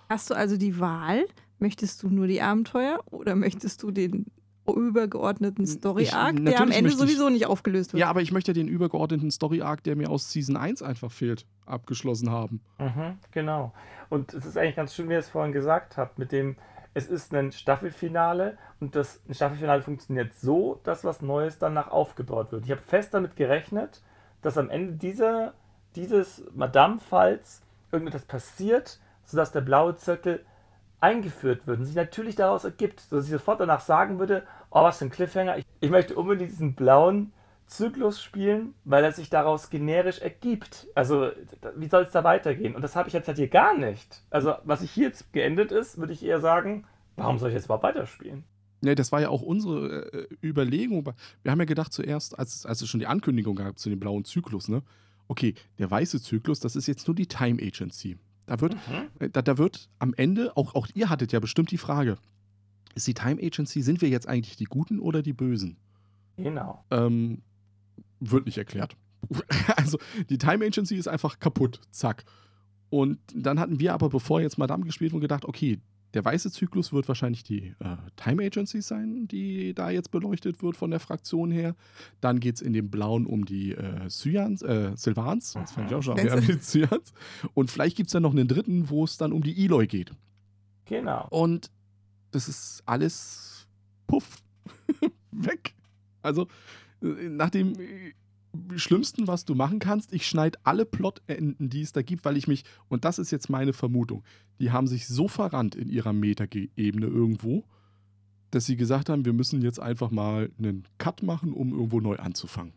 Hast du also die Wahl? Möchtest du nur die Abenteuer oder möchtest du den übergeordneten Story-Arc, der am Ende möchte ich- sowieso nicht aufgelöst wird? ja, aber ich möchte den übergeordneten Story-Arc, der mir aus Season 1 einfach fehlt, abgeschlossen haben. Mhm, genau. Und es ist eigentlich ganz schön, wie ihr es vorhin gesagt habt, mit dem, es ist ein Staffelfinale und das ein Staffelfinale funktioniert so, dass was Neues danach aufgebaut wird. Ich habe fest damit gerechnet, dass am Ende dieser, dieses Madame-Falls irgendetwas passiert, sodass der blaue Zirkel eingeführt wird und sich natürlich daraus ergibt, sodass ich sofort danach sagen würde, oh, was für ein Cliffhanger, ich, ich möchte unbedingt diesen blauen Zyklus spielen, weil er sich daraus generisch ergibt. Also, wie soll es da weitergehen? Und das habe ich jetzt halt hier gar nicht. Also, was ich hier jetzt geendet ist, würde ich eher sagen, warum soll ich jetzt überhaupt weiterspielen? Ne, das war ja auch unsere äh, Überlegung. Wir haben ja gedacht zuerst, als, als es schon die Ankündigung gab zu dem blauen Zyklus, ne? Okay, der weiße Zyklus, das ist jetzt nur die Time Agency. Da wird, Mhm. äh, da, da wird am Ende, auch, auch ihr hattet ja bestimmt die Frage, ist die Time Agency, sind wir jetzt eigentlich die Guten oder die Bösen? Genau. Ähm, wird nicht erklärt. <laughs> Also die Time Agency ist einfach kaputt. Zack. Und dann hatten wir aber, bevor jetzt Madame gespielt wurde, gedacht, okay, der weiße Zyklus wird wahrscheinlich die äh, Time Agency sein, die da jetzt beleuchtet wird von der Fraktion her. Dann geht es in dem Blauen um die äh, Cyans, äh, Sylvans. Das fand ich auch schon wieder mit Cyans. Und vielleicht gibt es dann noch einen dritten, wo es dann um die Eloy geht. Genau. Und das ist alles puff, <laughs> weg. Also äh, nach dem äh, Schlimmsten, was du machen kannst, ich schneide alle Plotenden, die es da gibt, weil ich mich, und das ist jetzt meine Vermutung, die haben sich so verrannt in ihrer Metaebene irgendwo, dass sie gesagt haben, wir müssen jetzt einfach mal einen Cut machen, um irgendwo neu anzufangen.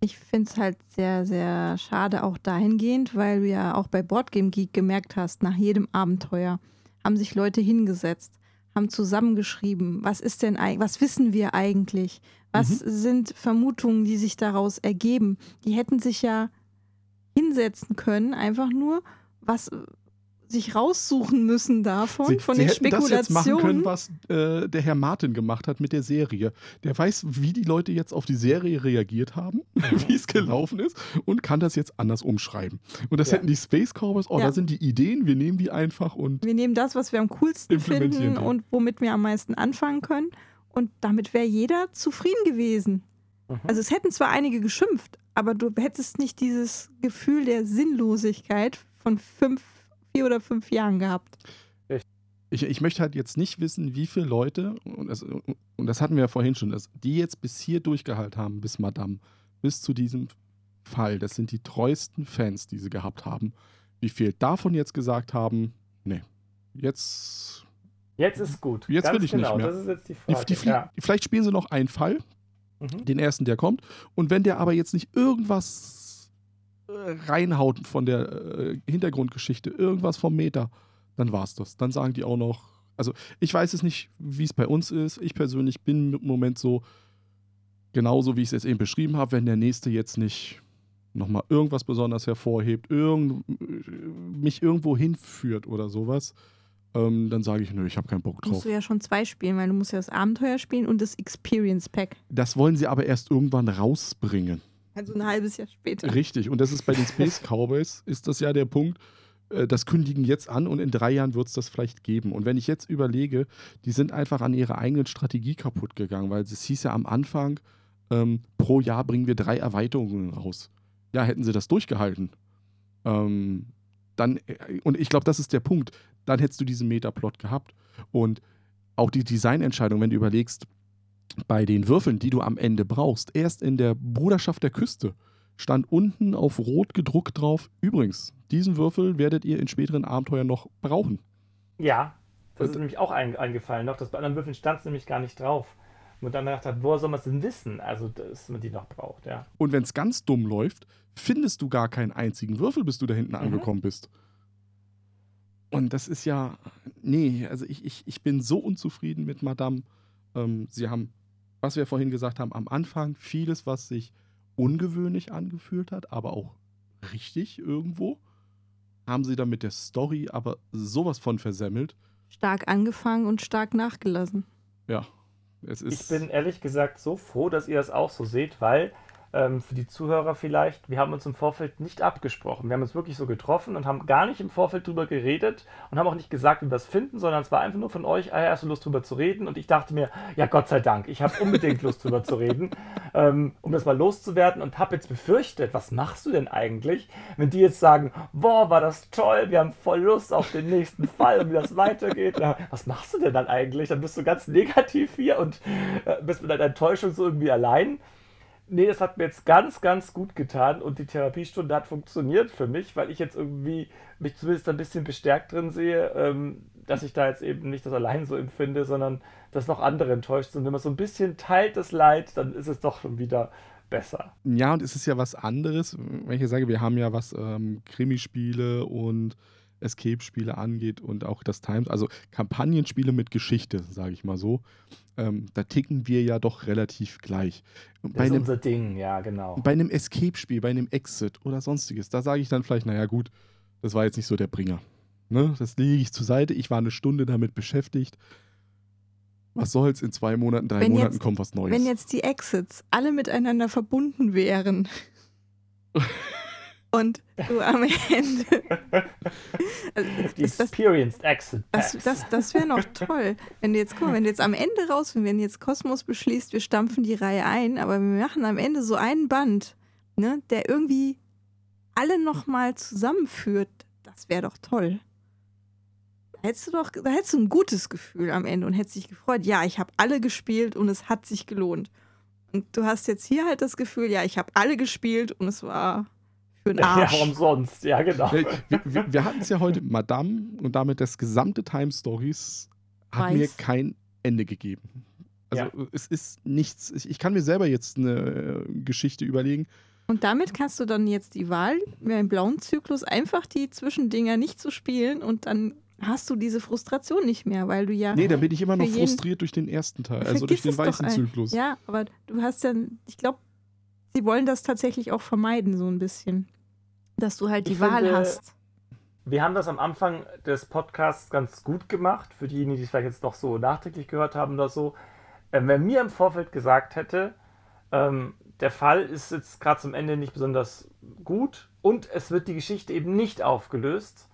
Ich finde es halt sehr, sehr schade auch dahingehend, weil du ja auch bei Boardgame Geek gemerkt hast, nach jedem Abenteuer haben sich Leute hingesetzt, haben zusammengeschrieben, was ist denn was wissen wir eigentlich? Was sind Vermutungen, die sich daraus ergeben? Die hätten sich ja hinsetzen können, einfach nur was sich raussuchen müssen davon, Sie, von sie den hätten das jetzt machen können, Spekulationen. was äh, der Herr Martin gemacht hat mit der Serie. Der weiß, wie die Leute jetzt auf die Serie reagiert haben, <laughs> wie es gelaufen ist und kann das jetzt anders umschreiben. Und das Ja. hätten die Space Cowboys, oh, Ja. da sind die Ideen, wir nehmen die einfach und Wir nehmen das, was wir am coolsten finden die. und womit wir am meisten anfangen können. Und damit wäre jeder zufrieden gewesen. Mhm. Also es hätten zwar einige geschimpft, aber du hättest nicht dieses Gefühl der Sinnlosigkeit von fünf, vier oder fünf Jahren gehabt. ich, ich möchte halt jetzt nicht wissen, wie viele Leute, und das, und das hatten wir ja vorhin schon, dass die jetzt bis hier durchgehalten haben, bis Madame, bis zu diesem Fall. Das sind die treuesten Fans, die sie gehabt haben. Wie viel davon jetzt gesagt haben, nee, jetzt Jetzt ist gut. Jetzt Ganz will ich nicht genau. mehr. Das ist jetzt die Die, Frage. die flie- ja. Vielleicht spielen sie noch einen Fall, Mhm. den ersten, der kommt. Und wenn der aber jetzt nicht irgendwas reinhaut von der äh, Hintergrundgeschichte, irgendwas vom Meter, dann war's das. Dann sagen die auch noch. Also, ich weiß es nicht, wie es bei uns ist. Ich persönlich bin im Moment so, genauso wie ich es jetzt eben beschrieben habe, wenn der nächste jetzt nicht nochmal irgendwas besonders hervorhebt, irgend, mich irgendwo hinführt oder sowas, ähm, dann sage ich, nö, ich habe keinen Bock drauf. Musst du ja schon zwei spielen, weil du musst ja das Abenteuer spielen und das Experience Pack. Das wollen sie aber erst irgendwann rausbringen. Also ein halbes Jahr später. Richtig. Und das ist bei den Space Cowboys, ist das ja der Punkt, äh, das kündigen jetzt an und in drei Jahren wird es das vielleicht geben. Und wenn ich jetzt überlege, die sind einfach an ihrer eigenen Strategie kaputt gegangen, weil es hieß ja am Anfang, ähm, pro Jahr bringen wir drei Erweiterungen raus. Ja, hätten sie das durchgehalten. Ähm, dann, äh, und ich glaube, das ist der Punkt, dann hättest du diesen Metaplot gehabt. Und auch die Designentscheidung, wenn du überlegst, bei den Würfeln, die du am Ende brauchst, erst in der Bruderschaft der Küste stand unten auf Rot gedruckt drauf, übrigens, diesen Würfel werdet ihr in späteren Abenteuern noch brauchen. Ja, das ist nämlich auch ein, eingefallen noch. Das bei anderen Würfeln stand es nämlich gar nicht drauf. Und dann gedacht hat, woher soll man es denn wissen? Also, dass man die noch braucht, ja. Und wenn es ganz dumm läuft, findest du gar keinen einzigen Würfel, bis du da hinten mhm. angekommen bist. Und das ist ja, nee, also ich, ich, ich bin so unzufrieden mit Madame. Ähm, sie haben, was wir vorhin gesagt haben, am Anfang vieles, was sich ungewöhnlich angefühlt hat, aber auch richtig irgendwo. Haben sie dann mit der Story aber sowas von versemmelt. Stark angefangen und stark nachgelassen. Ja, es ist. Ich bin ehrlich gesagt so froh, dass ihr das auch so seht, weil ähm, für die Zuhörer vielleicht, wir haben uns im Vorfeld nicht abgesprochen. Wir haben uns wirklich so getroffen und haben gar nicht im Vorfeld drüber geredet und haben auch nicht gesagt, wie wir es finden, sondern es war einfach nur von euch, ah, hast du Lust drüber zu reden? Und ich dachte mir, ja Gott sei Dank, ich habe unbedingt Lust drüber zu reden, <laughs> ähm, um das mal loszuwerden und habe jetzt befürchtet, was machst du denn eigentlich, wenn die jetzt sagen, boah, war das toll, wir haben voll Lust auf den nächsten Fall und wie das weitergeht. Ja, was machst du denn dann eigentlich? Dann bist du ganz negativ hier und äh, bist mit deiner Enttäuschung so irgendwie allein. Nee, das hat mir jetzt ganz, ganz gut getan und die Therapiestunde hat funktioniert für mich, weil ich jetzt irgendwie mich zumindest ein bisschen bestärkt drin sehe, ähm, dass ich da jetzt eben nicht das allein so empfinde, sondern dass noch andere enttäuscht sind. Wenn man so ein bisschen teilt das Leid, dann ist es doch schon wieder besser. Ja, und es ist ja was anderes, wenn ich sage, wir haben ja was ähm, Krimispiele und Escape-Spiele angeht und auch das Times, also Kampagnenspiele mit Geschichte, sage ich mal so, ähm, da ticken wir ja doch relativ gleich. Das bei ist einem, unser Ding, ja, genau. Bei einem Escape-Spiel, bei einem Exit oder sonstiges, da sage ich dann vielleicht, naja gut, das war jetzt nicht so der Bringer. Ne? Das lege ich zur Seite, ich war eine Stunde damit beschäftigt. Was soll's, in zwei Monaten, drei wenn Monaten jetzt, kommt was Neues. Wenn jetzt die Exits alle miteinander verbunden wären. <laughs> und du am Ende. Also, <laughs> Die Experienced Exit. Das, das, das wäre noch toll. Wenn du jetzt, guck wenn du jetzt am Ende raus, wenn jetzt Kosmos beschließt, wir stampfen die Reihe ein, aber wir machen am Ende so einen Band, ne, der irgendwie alle nochmal zusammenführt, das wäre doch toll. Da hättest du doch, da hättest du ein gutes Gefühl am Ende und hättest dich gefreut, ja, ich habe alle gespielt und es hat sich gelohnt. Und du hast jetzt hier halt das Gefühl, ja, ich habe alle gespielt und es war für den <laughs> Arsch. Ja, warum sonst? Ja, genau. Wir, wir, wir hatten es ja heute, Madame und damit das gesamte Time Stories hat Weiß. mir kein Ende gegeben. Also ja. es ist nichts. Ich, ich, kann mir selber jetzt eine äh, Geschichte überlegen. Und damit kannst du dann jetzt die Wahl, mir einen blauen Zyklus, einfach die Zwischendinger nicht zu spielen und dann hast du diese Frustration nicht mehr, weil du ja. Nee, dann bin ich immer noch frustriert durch den ersten Teil, also durch den weißen Zyklus. Ja, aber du hast ja, ich glaube, sie wollen das tatsächlich auch vermeiden, so ein bisschen. Dass du halt die ich Wahl finde, hast. Wir haben das am Anfang des Podcasts ganz gut gemacht, für diejenigen, die es vielleicht jetzt noch so nachträglich gehört haben oder so. Ähm, wenn mir im Vorfeld gesagt hätte, ähm, der Fall ist jetzt gerade zum Ende nicht besonders gut und es wird die Geschichte eben nicht aufgelöst,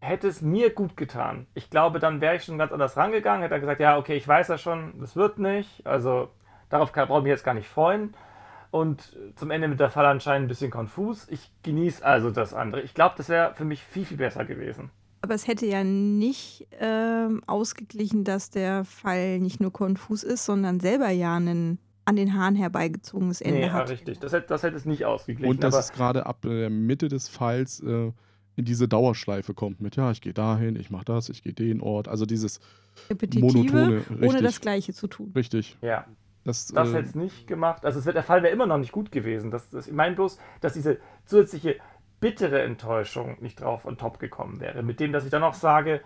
hätte es mir gut getan. Ich glaube, dann wäre ich schon ganz anders rangegangen, hätte er gesagt, ja, okay, ich weiß ja schon, das wird nicht, also darauf brauche ich mich jetzt gar nicht freuen und zum Ende mit der Fall anscheinend ein bisschen konfus. Ich genieße also das andere. Ich glaube, das wäre für mich viel, viel besser gewesen. Aber es hätte ja nicht ähm, ausgeglichen, dass der Fall nicht nur konfus ist, sondern selber ja einen an den Haaren herbeigezogenes Ende nee, hat. Ja, richtig. Das hätte, das hätte es nicht ausgeglichen. Und dass es gerade ab der Mitte des Falls äh, in diese Dauerschleife kommt mit, ja, ich gehe dahin, ich mache das, ich gehe den Ort. Also dieses Repetitive, monotone. Richtig, ohne das Gleiche zu tun. Richtig. Ja. Das, das äh, hätte es nicht gemacht. Also es wird, der Fall wäre immer noch nicht gut gewesen. Das, das, ich meine bloß, dass diese zusätzliche bittere Enttäuschung nicht drauf on top gekommen wäre. Mit dem, dass ich dann auch sage,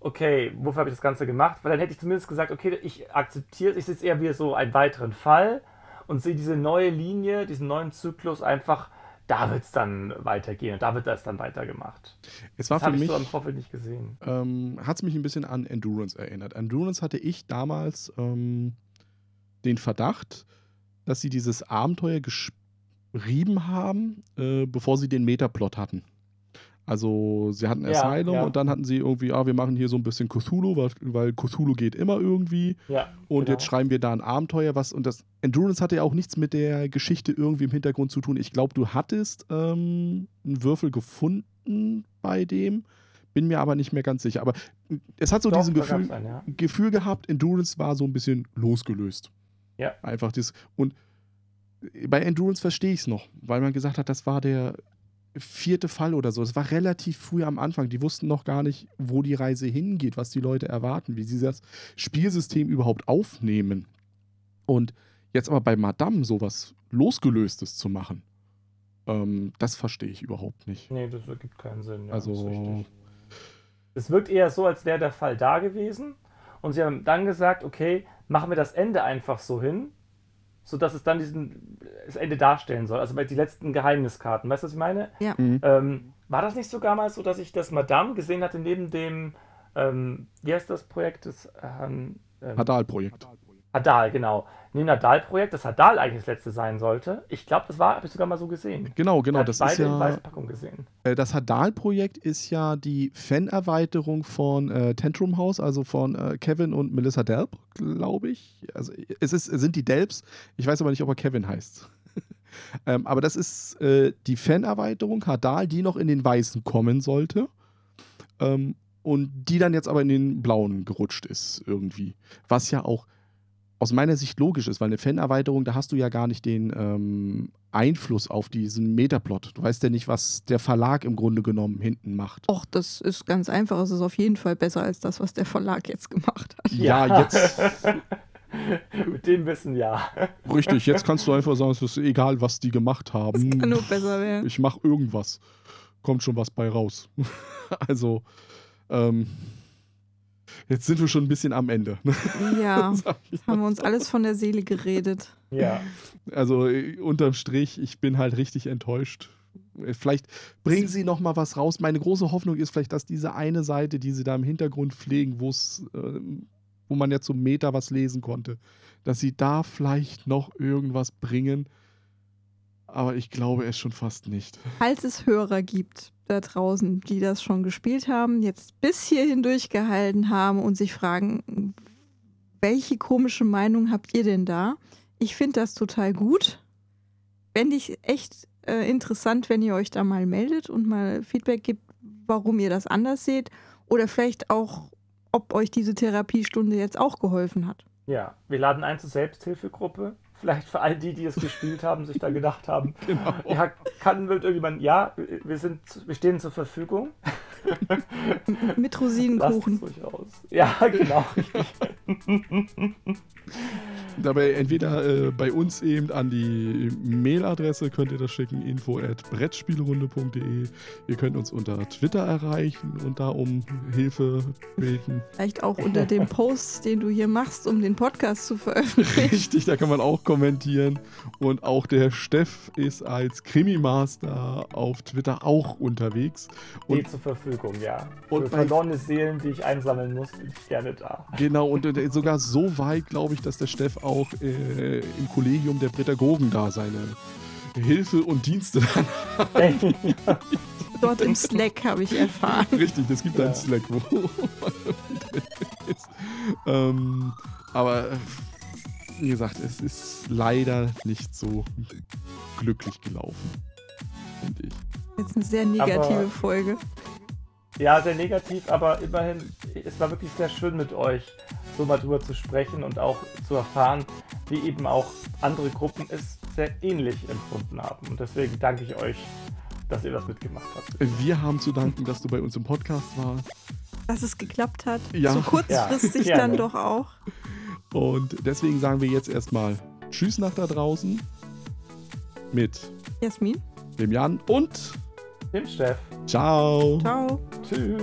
okay, wofür habe ich das Ganze gemacht? Weil dann hätte ich zumindest gesagt, okay, ich akzeptiere, ich sehe es eher wie so einen weiteren Fall und sehe diese neue Linie, diesen neuen Zyklus einfach, da wird es dann weitergehen und da wird das dann weitergemacht. Es war das habe ich so im Vorfeld nicht gesehen. Ähm, Hat es mich ein bisschen an Endurance erinnert. Endurance hatte ich damals ähm, den Verdacht, dass sie dieses Abenteuer geschrieben haben, äh, bevor sie den Metaplot hatten. Also sie hatten Asylum ja, ja. und dann hatten sie irgendwie, ah, wir machen hier so ein bisschen Cthulhu, weil, weil Cthulhu geht immer irgendwie. Ja, und genau. jetzt schreiben wir da ein Abenteuer, was, und das Endurance hatte ja auch nichts mit der Geschichte irgendwie im Hintergrund zu tun. Ich glaube, du hattest ähm, einen Würfel gefunden bei dem, bin mir aber nicht mehr ganz sicher. Aber es hat so diesen Gefühl, einen, ja. Gefühl gehabt, Endurance war so ein bisschen losgelöst. Ja. Einfach das. Und bei Endurance verstehe ich es noch, weil man gesagt hat, das war der vierte Fall oder so. Es war relativ früh am Anfang. Die wussten noch gar nicht, wo die Reise hingeht, was die Leute erwarten, wie sie das Spielsystem überhaupt aufnehmen. Und jetzt aber bei Madame sowas losgelöstes zu machen, ähm, das verstehe ich überhaupt nicht. Nee, das ergibt keinen Sinn. Ja, also, <laughs> es wirkt eher so, als wäre der Fall da gewesen. Und sie haben dann gesagt, okay, machen wir das Ende einfach so hin, sodass es dann diesen, das Ende darstellen soll. Also bei die letzten Geheimniskarten. Weißt du, was ich meine? Ja. Mhm. Ähm, war das nicht sogar mal so, dass ich das Madame gesehen hatte neben dem, ähm, wie heißt das Projekt? Das ähm, ähm, Hadal-Projekt. Hadal, genau. Neben Hadal-Projekt, das Hadal eigentlich das letzte sein sollte. Ich glaube, das war, habe ich sogar mal so gesehen. Genau, genau. Das beide ist in ja. weißer Packung gesehen. Äh, Das Hadal-Projekt ist ja die Fan-Erweiterung von äh, Tantrum House, also von äh, Kevin und Melissa Delp, glaube ich. Also es, ist, es sind die Delps. Ich weiß aber nicht, ob er Kevin heißt. <laughs> ähm, aber das ist äh, die Fan-Erweiterung Hadal, die noch in den Weißen kommen sollte. Ähm, und die dann jetzt aber in den Blauen gerutscht ist irgendwie. Was ja auch aus meiner Sicht logisch ist, weil eine Fan-Erweiterung, da hast du ja gar nicht den ähm, Einfluss auf diesen Metaplot. Du weißt ja nicht, was der Verlag im Grunde genommen hinten macht. Och, das ist ganz einfach. Es ist auf jeden Fall besser als das, was der Verlag jetzt gemacht hat. Ja, jetzt, <laughs> Mit dem Wissen ja. richtig, jetzt kannst du einfach sagen, es ist egal, was die gemacht haben. Kann nur besser werden. Ich mache irgendwas. Kommt schon was bei raus. <laughs> also, ähm, jetzt sind wir schon ein bisschen am Ende. <laughs> Ja, haben wir uns alles von der Seele geredet. Ja. Also äh, unterm Strich, ich bin halt richtig enttäuscht. Äh, Vielleicht bringen sie noch mal was raus. Meine große Hoffnung ist vielleicht, dass diese eine Seite, die sie da im Hintergrund pflegen, wo es, ähm, wo man ja zum Meta was lesen konnte, dass sie da vielleicht noch irgendwas bringen. Aber ich glaube es schon fast nicht. Falls es Hörer gibt da draußen, die das schon gespielt haben, jetzt bis hierhin durchgehalten haben und sich fragen, welche komische Meinung habt ihr denn da? Ich finde das total gut. Fände ich echt äh, interessant, wenn ihr euch da mal meldet und mal Feedback gibt, warum ihr das anders seht. Oder vielleicht auch, ob euch diese Therapiestunde jetzt auch geholfen hat. Ja, wir laden ein zur Selbsthilfegruppe. Vielleicht für all die, die es gespielt haben, sich da gedacht haben, <laughs> Genau. ja, kann will irgendjemand, ja, wir, sind, wir stehen zur Verfügung. <laughs> Mit Lasst Rosinenkuchen. es ruhig aus. Ja, <laughs> genau. Dabei entweder äh, bei uns eben an die Mailadresse könnt ihr das schicken, info at brettspielrunde.de. Ihr könnt uns unter Twitter erreichen und da um Hilfe beten. Vielleicht auch unter dem Post, den du hier machst, um den Podcast zu veröffentlichen. Richtig, da kann man auch kommentieren. Und auch der Steff ist als Krimi-Master auf Twitter auch unterwegs. Steht Und zur Verfügung, ja. und Für verlorene Seelen, die ich einsammeln muss, bin ich gerne da. genau, und äh, sogar so weit, glaube ich, dass der Steff auch äh, im Kollegium der Pädagogen da seine Hilfe und Dienste <laughs> Dort im Slack habe ich erfahren. Richtig, es gibt Ja. einen Slack, wo man ist. <laughs> Ähm, aber wie gesagt, es ist leider nicht so glücklich gelaufen, finde ich. Jetzt eine sehr negative Aber- Folge. Ja, sehr negativ, aber immerhin, es war wirklich sehr schön mit euch, so mal drüber zu sprechen und auch zu erfahren, wie eben auch andere Gruppen es sehr ähnlich empfunden haben. Und deswegen danke ich euch, dass ihr das mitgemacht habt. Wir haben zu danken, dass du bei uns im Podcast warst. Dass es geklappt hat. Ja. So kurzfristig <laughs> Ja, dann doch auch. Und deswegen sagen wir jetzt erstmal Tschüss nach da draußen mit Jasmin, dem Jan und Dem Steff. ciao. ciao. Tschüss.